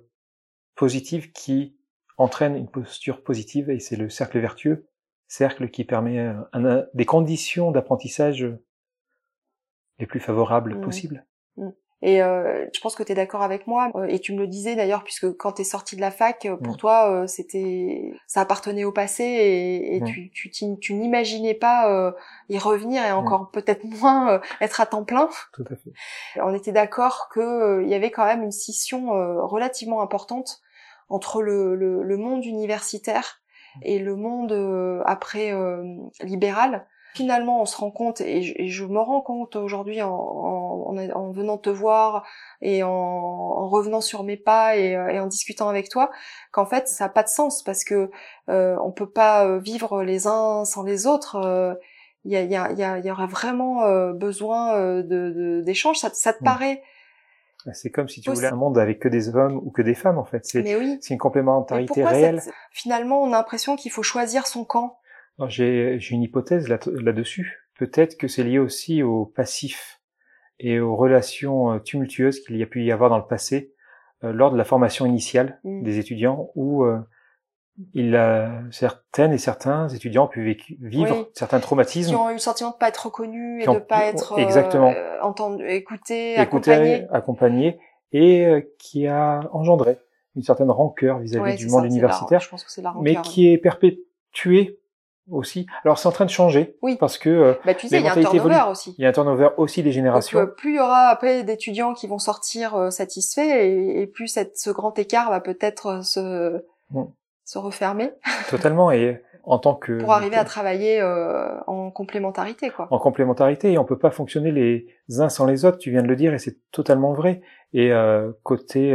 positive qui entraîne une posture positive et c'est le cercle vertueux, cercle qui permet euh, un- un- des conditions d'apprentissage les plus favorables Mhm. possibles. Et euh, je pense que tu es d'accord avec moi. euh, et tu me le disais d'ailleurs, puisque quand tu es sorti de la fac, euh, pour Mm. toi, euh, c'était, ça appartenait au passé et, et Mm. tu, tu, tu n'imaginais pas euh, y revenir Mm. et encore peut-être moins euh, être à temps plein. Tout à fait. On était d'accord que il y avait quand même une scission euh, relativement importante entre le, le, le monde universitaire et le monde euh, après euh, libéral. Finalement, on se rend compte, et je, et je me rends compte aujourd'hui en, en, en- en venant te voir et en, en revenant sur mes pas et, euh, et en discutant avec toi, qu'en fait, ça n'a pas de sens parce que euh, on peut pas euh, vivre les uns sans les autres. euh, Il y, a, il y, a, il y, a, il y aurait vraiment euh, besoin euh, de de- d'échanges. Ça, te- ça te paraît C'est comme si tu voulais un monde avec que des hommes ou que des femmes en fait. C'est Mais oui. c'est une complémentarité réelle. cette- Finalement, on a l'impression qu'il faut choisir son camp? J'ai une hypothèse là- là-dessus. Peut-être que c'est lié aussi au passif et aux relations euh, tumultueuses qu'il y a pu y avoir dans le passé euh, lors de la formation initiale Mm. des étudiants où euh, il a, certaines et certains étudiants ont pu vécu- vivre Oui. certains traumatismes, Qui ont eu le sentiment de pas être reconnus et ont- de pas être euh, Exactement. euh, entendus, écoutés, écoutés, accompagnés. accompagnés, et euh, qui a engendré une certaine rancœur vis-à-vis du monde ça, c'est la- universitaire, je pense que la rancœur. mais qui est perpétuée aussi. Alors c'est en train de changer, Oui. parce que euh, Bah, tu sais, il y a un turnover évoluent. aussi. il y a un turnover aussi des générations. euh, plus il y aura après d'étudiants qui vont sortir euh, satisfaits et, et plus cette, ce grand écart va peut-être se, se refermer Totalement, et en tant que pour arriver à travailler euh, en complémentarité, quoi. en complémentarité, et on peut pas fonctionner les uns sans les autres. Tu viens de le dire, et c'est totalement vrai. Et euh, côté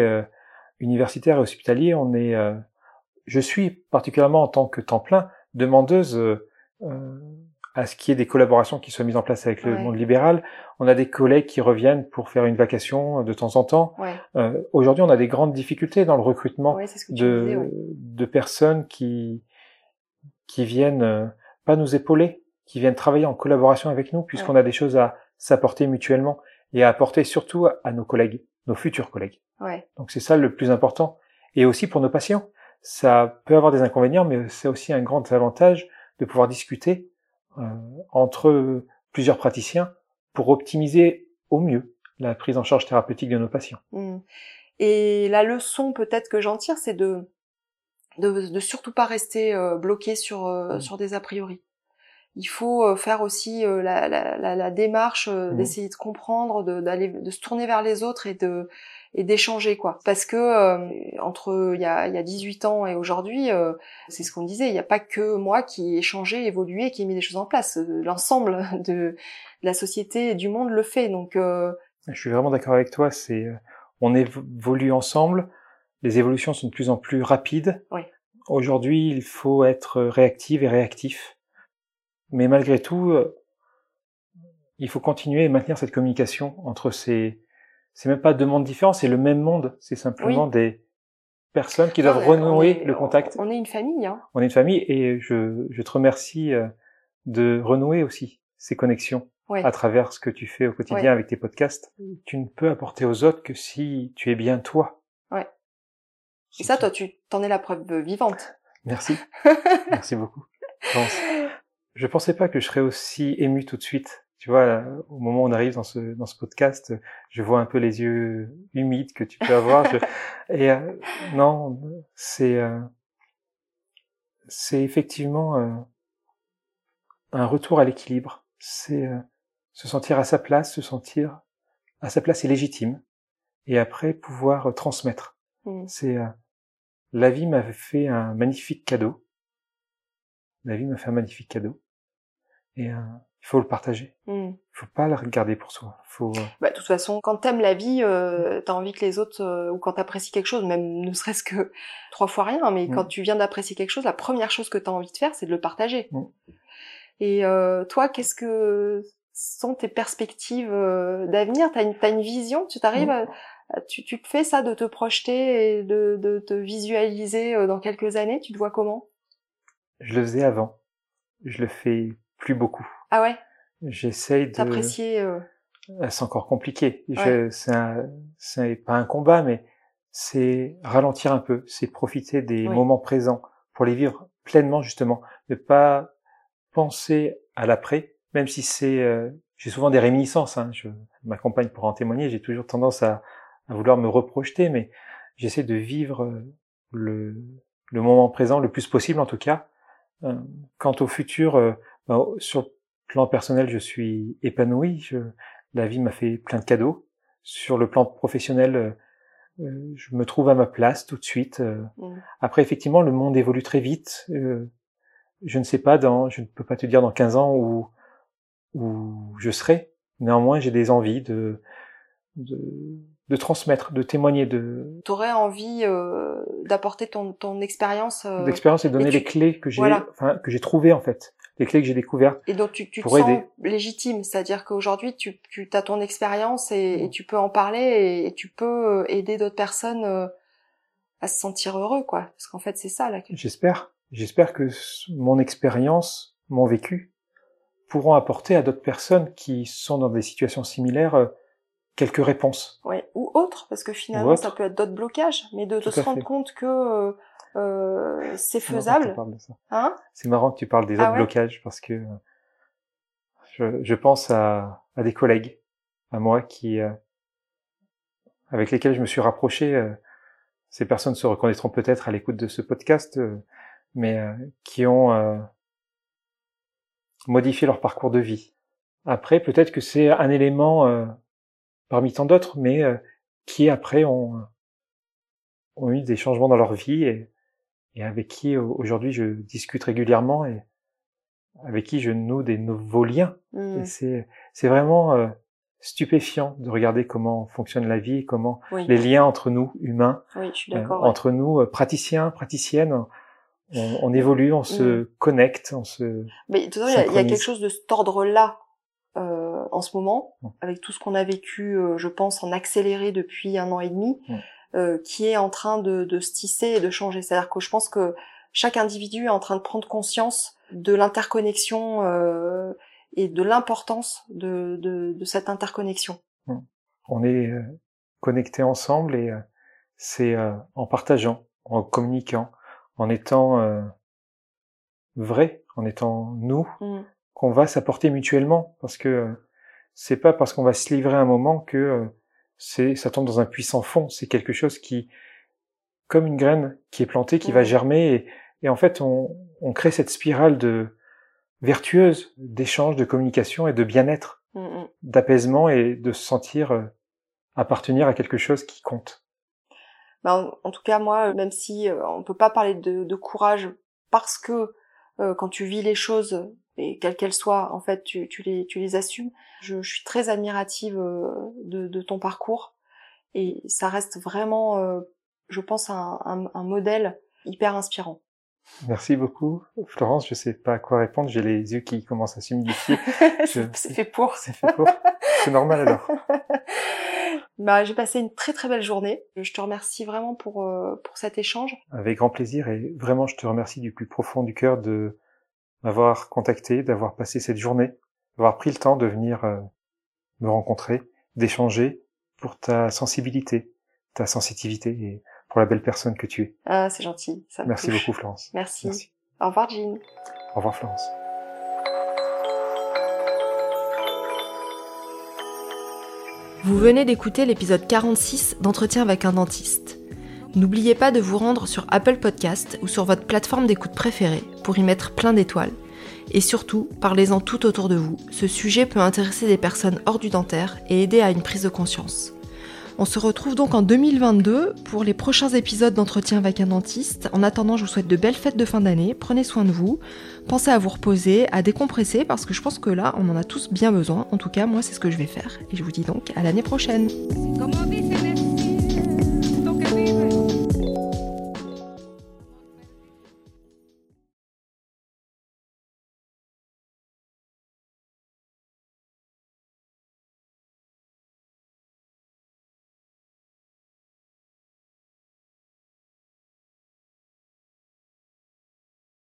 universitaire et hospitalier, on est, euh, je suis particulièrement en tant que temps plein demandeuse euh, euh, à ce qu'il y ait des collaborations qui soient mises en place avec le Ouais. monde libéral. On a des collègues qui reviennent pour faire une vacation de temps en temps. Ouais, Euh, Aujourd'hui, on a des grandes difficultés dans le recrutement ouais disais, de, personnes qui, qui viennent euh, pas nous épauler, qui viennent travailler en collaboration avec nous, puisqu'on a des choses à s'apporter mutuellement et à apporter surtout à, à nos collègues, nos futurs collègues. Donc c'est ça le plus important. Et aussi pour nos patients. Ça peut avoir des inconvénients, mais c'est aussi un grand avantage de pouvoir discuter euh, entre plusieurs praticiens pour optimiser au mieux la prise en charge thérapeutique de nos patients. Mm. Et la leçon peut-être que j'en tire, c'est de de, de surtout pas rester euh, bloqué sur Mmh. sur des a priori. Il faut faire aussi la, la, la, la, démarche Mmh. d'essayer de comprendre, d'aller de, se tourner vers les autres et de et d'échanger quoi. Parce que entre il y a, il y a 18 ans et aujourd'hui, c'est ce qu'on disait, il n'y a pas que moi qui ai changé, évolué, qui ai mis des choses en place. L'ensemble de, la société et du monde le fait. Donc je suis vraiment d'accord avec toi. C'est on évolue ensemble. Les évolutions sont de plus en plus rapides. Oui. Aujourd'hui, il faut être réactif et réactif. Mais malgré tout, il faut continuer et maintenir cette communication entre ces, c'est même pas deux mondes différents, c'est le même monde. C'est simplement oui. des personnes qui doivent renouer le contact. On est une famille. Hein. On est une famille et je, je te remercie de renouer aussi ces connexions ouais. à travers ce que tu fais au quotidien ouais. avec tes podcasts. Tu ne peux apporter aux autres que si tu es bien toi. Ouais. Et ça, toi, tu t'en es la preuve vivante. Merci. Merci beaucoup. Je, pense, je pensais pas que je serais aussi ému tout de suite. Tu vois, au moment où on arrive dans ce dans ce podcast, je vois un peu les yeux humides que tu peux avoir. je... Et euh, non, c'est euh, c'est effectivement euh, un retour à l'équilibre. C'est euh, se sentir à sa place, se sentir à sa place et légitime, et après pouvoir transmettre. Mmh. C'est euh, la vie m'a fait un magnifique cadeau. La vie m'a fait un magnifique cadeau. Et euh, il faut le partager. Il faut pas le regarder pour soi. Faut. Bah, de toute façon, quand t'aimes la vie, euh, t'as envie que les autres, euh, ou quand t'apprécies quelque chose, même ne serait-ce que trois fois rien, mais mmh. quand tu viens d'apprécier quelque chose, la première chose que t'as envie de faire, c'est de le partager. Mmh. Et euh, toi, qu'est-ce que sont tes perspectives d'avenir? T'as une, as une vision? Tu t'arrives à tu, fais ça de te projeter et de, de te visualiser dans quelques années? Tu te vois comment? Je le faisais avant. Je le fais plus beaucoup. Ah ouais? J'essaye de... T'apprécier... Euh... C'est encore compliqué. Ouais. C'est pas un combat, mais c'est ralentir un peu. C'est profiter des Oui. moments présents pour les vivre pleinement, justement. Ne pas penser à l'après, même si c'est... euh, J'ai souvent des réminiscences. Hein. Je, ma compagne pour en témoigner. J'ai toujours tendance à à vouloir me reprojeter, mais j'essaie de vivre le, le moment présent le plus possible en tout cas. Euh, quant au futur, euh, bah, sur plan personnel, je suis épanoui. Je, la vie m'a fait plein de cadeaux. Sur le plan professionnel, euh, je me trouve à ma place tout de suite. Mmh. Après, effectivement, le monde évolue très vite. Euh, je ne sais pas dans, je ne peux pas te dire dans 15 ans où où je serai. Néanmoins, j'ai des envies de, de de transmettre, de témoigner, de T'aurais envie euh, d'apporter ton, ton expérience euh, d'expérience et donner et tu- les clés que j'ai, voilà. enfin que j'ai trouvées en fait, les clés que j'ai découvertes. et donc tu, tu te pour sens aider. légitime, c'est-à-dire qu'aujourd'hui tu, tu as ton expérience et, et tu peux en parler et, et tu peux euh, aider d'autres personnes euh, à se sentir heureux, quoi. Parce qu'en fait c'est ça là. que- J'espère, j'espère que mon expérience, mon vécu, pourront apporter à d'autres personnes qui sont dans des situations similaires euh, quelques réponses. Ouais. Ou autre, parce que finalement autre. ça peut être d'autres blocages, mais de, de se rendre fait. compte que euh, euh, c'est faisable, hein? C'est marrant que tu parles des Ah autres ouais? blocages parce que je, je pense à, à des collègues à moi qui euh, avec lesquels je me suis rapproché. euh, ces personnes se reconnaîtront peut-être à l'écoute de ce podcast, euh, mais qui ont modifié leur parcours de vie. Après, peut-être que c'est un élément parmi tant d'autres, mais qui après ont, ont eu des changements dans leur vie et, et avec qui aujourd'hui je discute régulièrement et avec qui je noue des nouveaux liens. Et c'est c'est vraiment euh, stupéfiant de regarder comment fonctionne la vie, comment Oui. les liens entre nous humains, oui, je suis euh, ouais. entre nous euh, praticiens, praticiennes, on, on évolue, on se connecte, on se Mais de toute façon, il y a- y, quelque chose de cet ordre-là euh, en ce moment, avec tout ce qu'on a vécu, je pense, en accéléré depuis un an et demi. Euh, qui est en train de, de se tisser et de changer. C'est-à-dire que je pense que chaque individu est en train de prendre conscience de l'interconnexion euh, et de l'importance de, de, de cette interconnexion. on est euh, connectés ensemble et euh, c'est euh, en partageant, en communiquant, en étant euh, vrai, en étant nous, Mm. qu'on va s'apporter mutuellement parce que c'est pas parce qu'on va se livrer un moment que euh, c'est ça tombe dans un puissant fond, c'est quelque chose qui comme une graine qui est plantée, qui va germer, et, et en fait, on, on, crée cette spirale de vertueuse d'échange, de communication et de bien-être, mm, mm. d'apaisement et de se sentir euh, appartenir à quelque chose qui compte. Ben, en, tout cas, moi, même si euh, on peut pas parler de, de courage parce que euh, quand tu vis les choses et quelles qu'elles soient, en fait, tu, tu, les, tu les assumes. Je, je suis très admirative de, de, ton parcours et ça reste vraiment, je pense, un, un, un modèle hyper inspirant. Merci beaucoup, Florence. Je sais pas à quoi répondre. J'ai les yeux qui commencent à s'humidifier. c'est fait pour. C'est fait pour. C'est normal alors. Bah, j'ai passé une très très belle journée. Je te remercie vraiment pour euh, pour cet échange. Avec grand plaisir et vraiment je te remercie du plus profond du cœur de m'avoir contacté, d'avoir passé cette journée, d'avoir pris le temps de venir euh, me rencontrer, d'échanger pour ta sensibilité, ta sensitivité et pour la belle personne que tu es. Ah, c'est gentil. Ça Merci beaucoup, Florence. Merci. Merci. Au revoir, Jean. Au revoir, Florence. Vous venez d'écouter l'épisode 46 d'Entretien avec un dentiste. N'oubliez pas de vous rendre sur Apple Podcast ou sur votre plateforme d'écoute préférée pour y mettre plein d'étoiles. Et surtout, parlez-en tout autour de vous. Ce sujet peut intéresser des personnes hors du dentaire et aider à une prise de conscience. On se retrouve donc en 2022 pour les prochains épisodes d'entretien avec un dentiste. En attendant, je vous souhaite de belles fêtes de fin d'année. Prenez soin de vous. Pensez à vous reposer, à décompresser parce que je pense que là, on en a tous bien besoin. En tout cas, moi, c'est ce que je vais faire. Et je vous dis donc à l'année prochaine.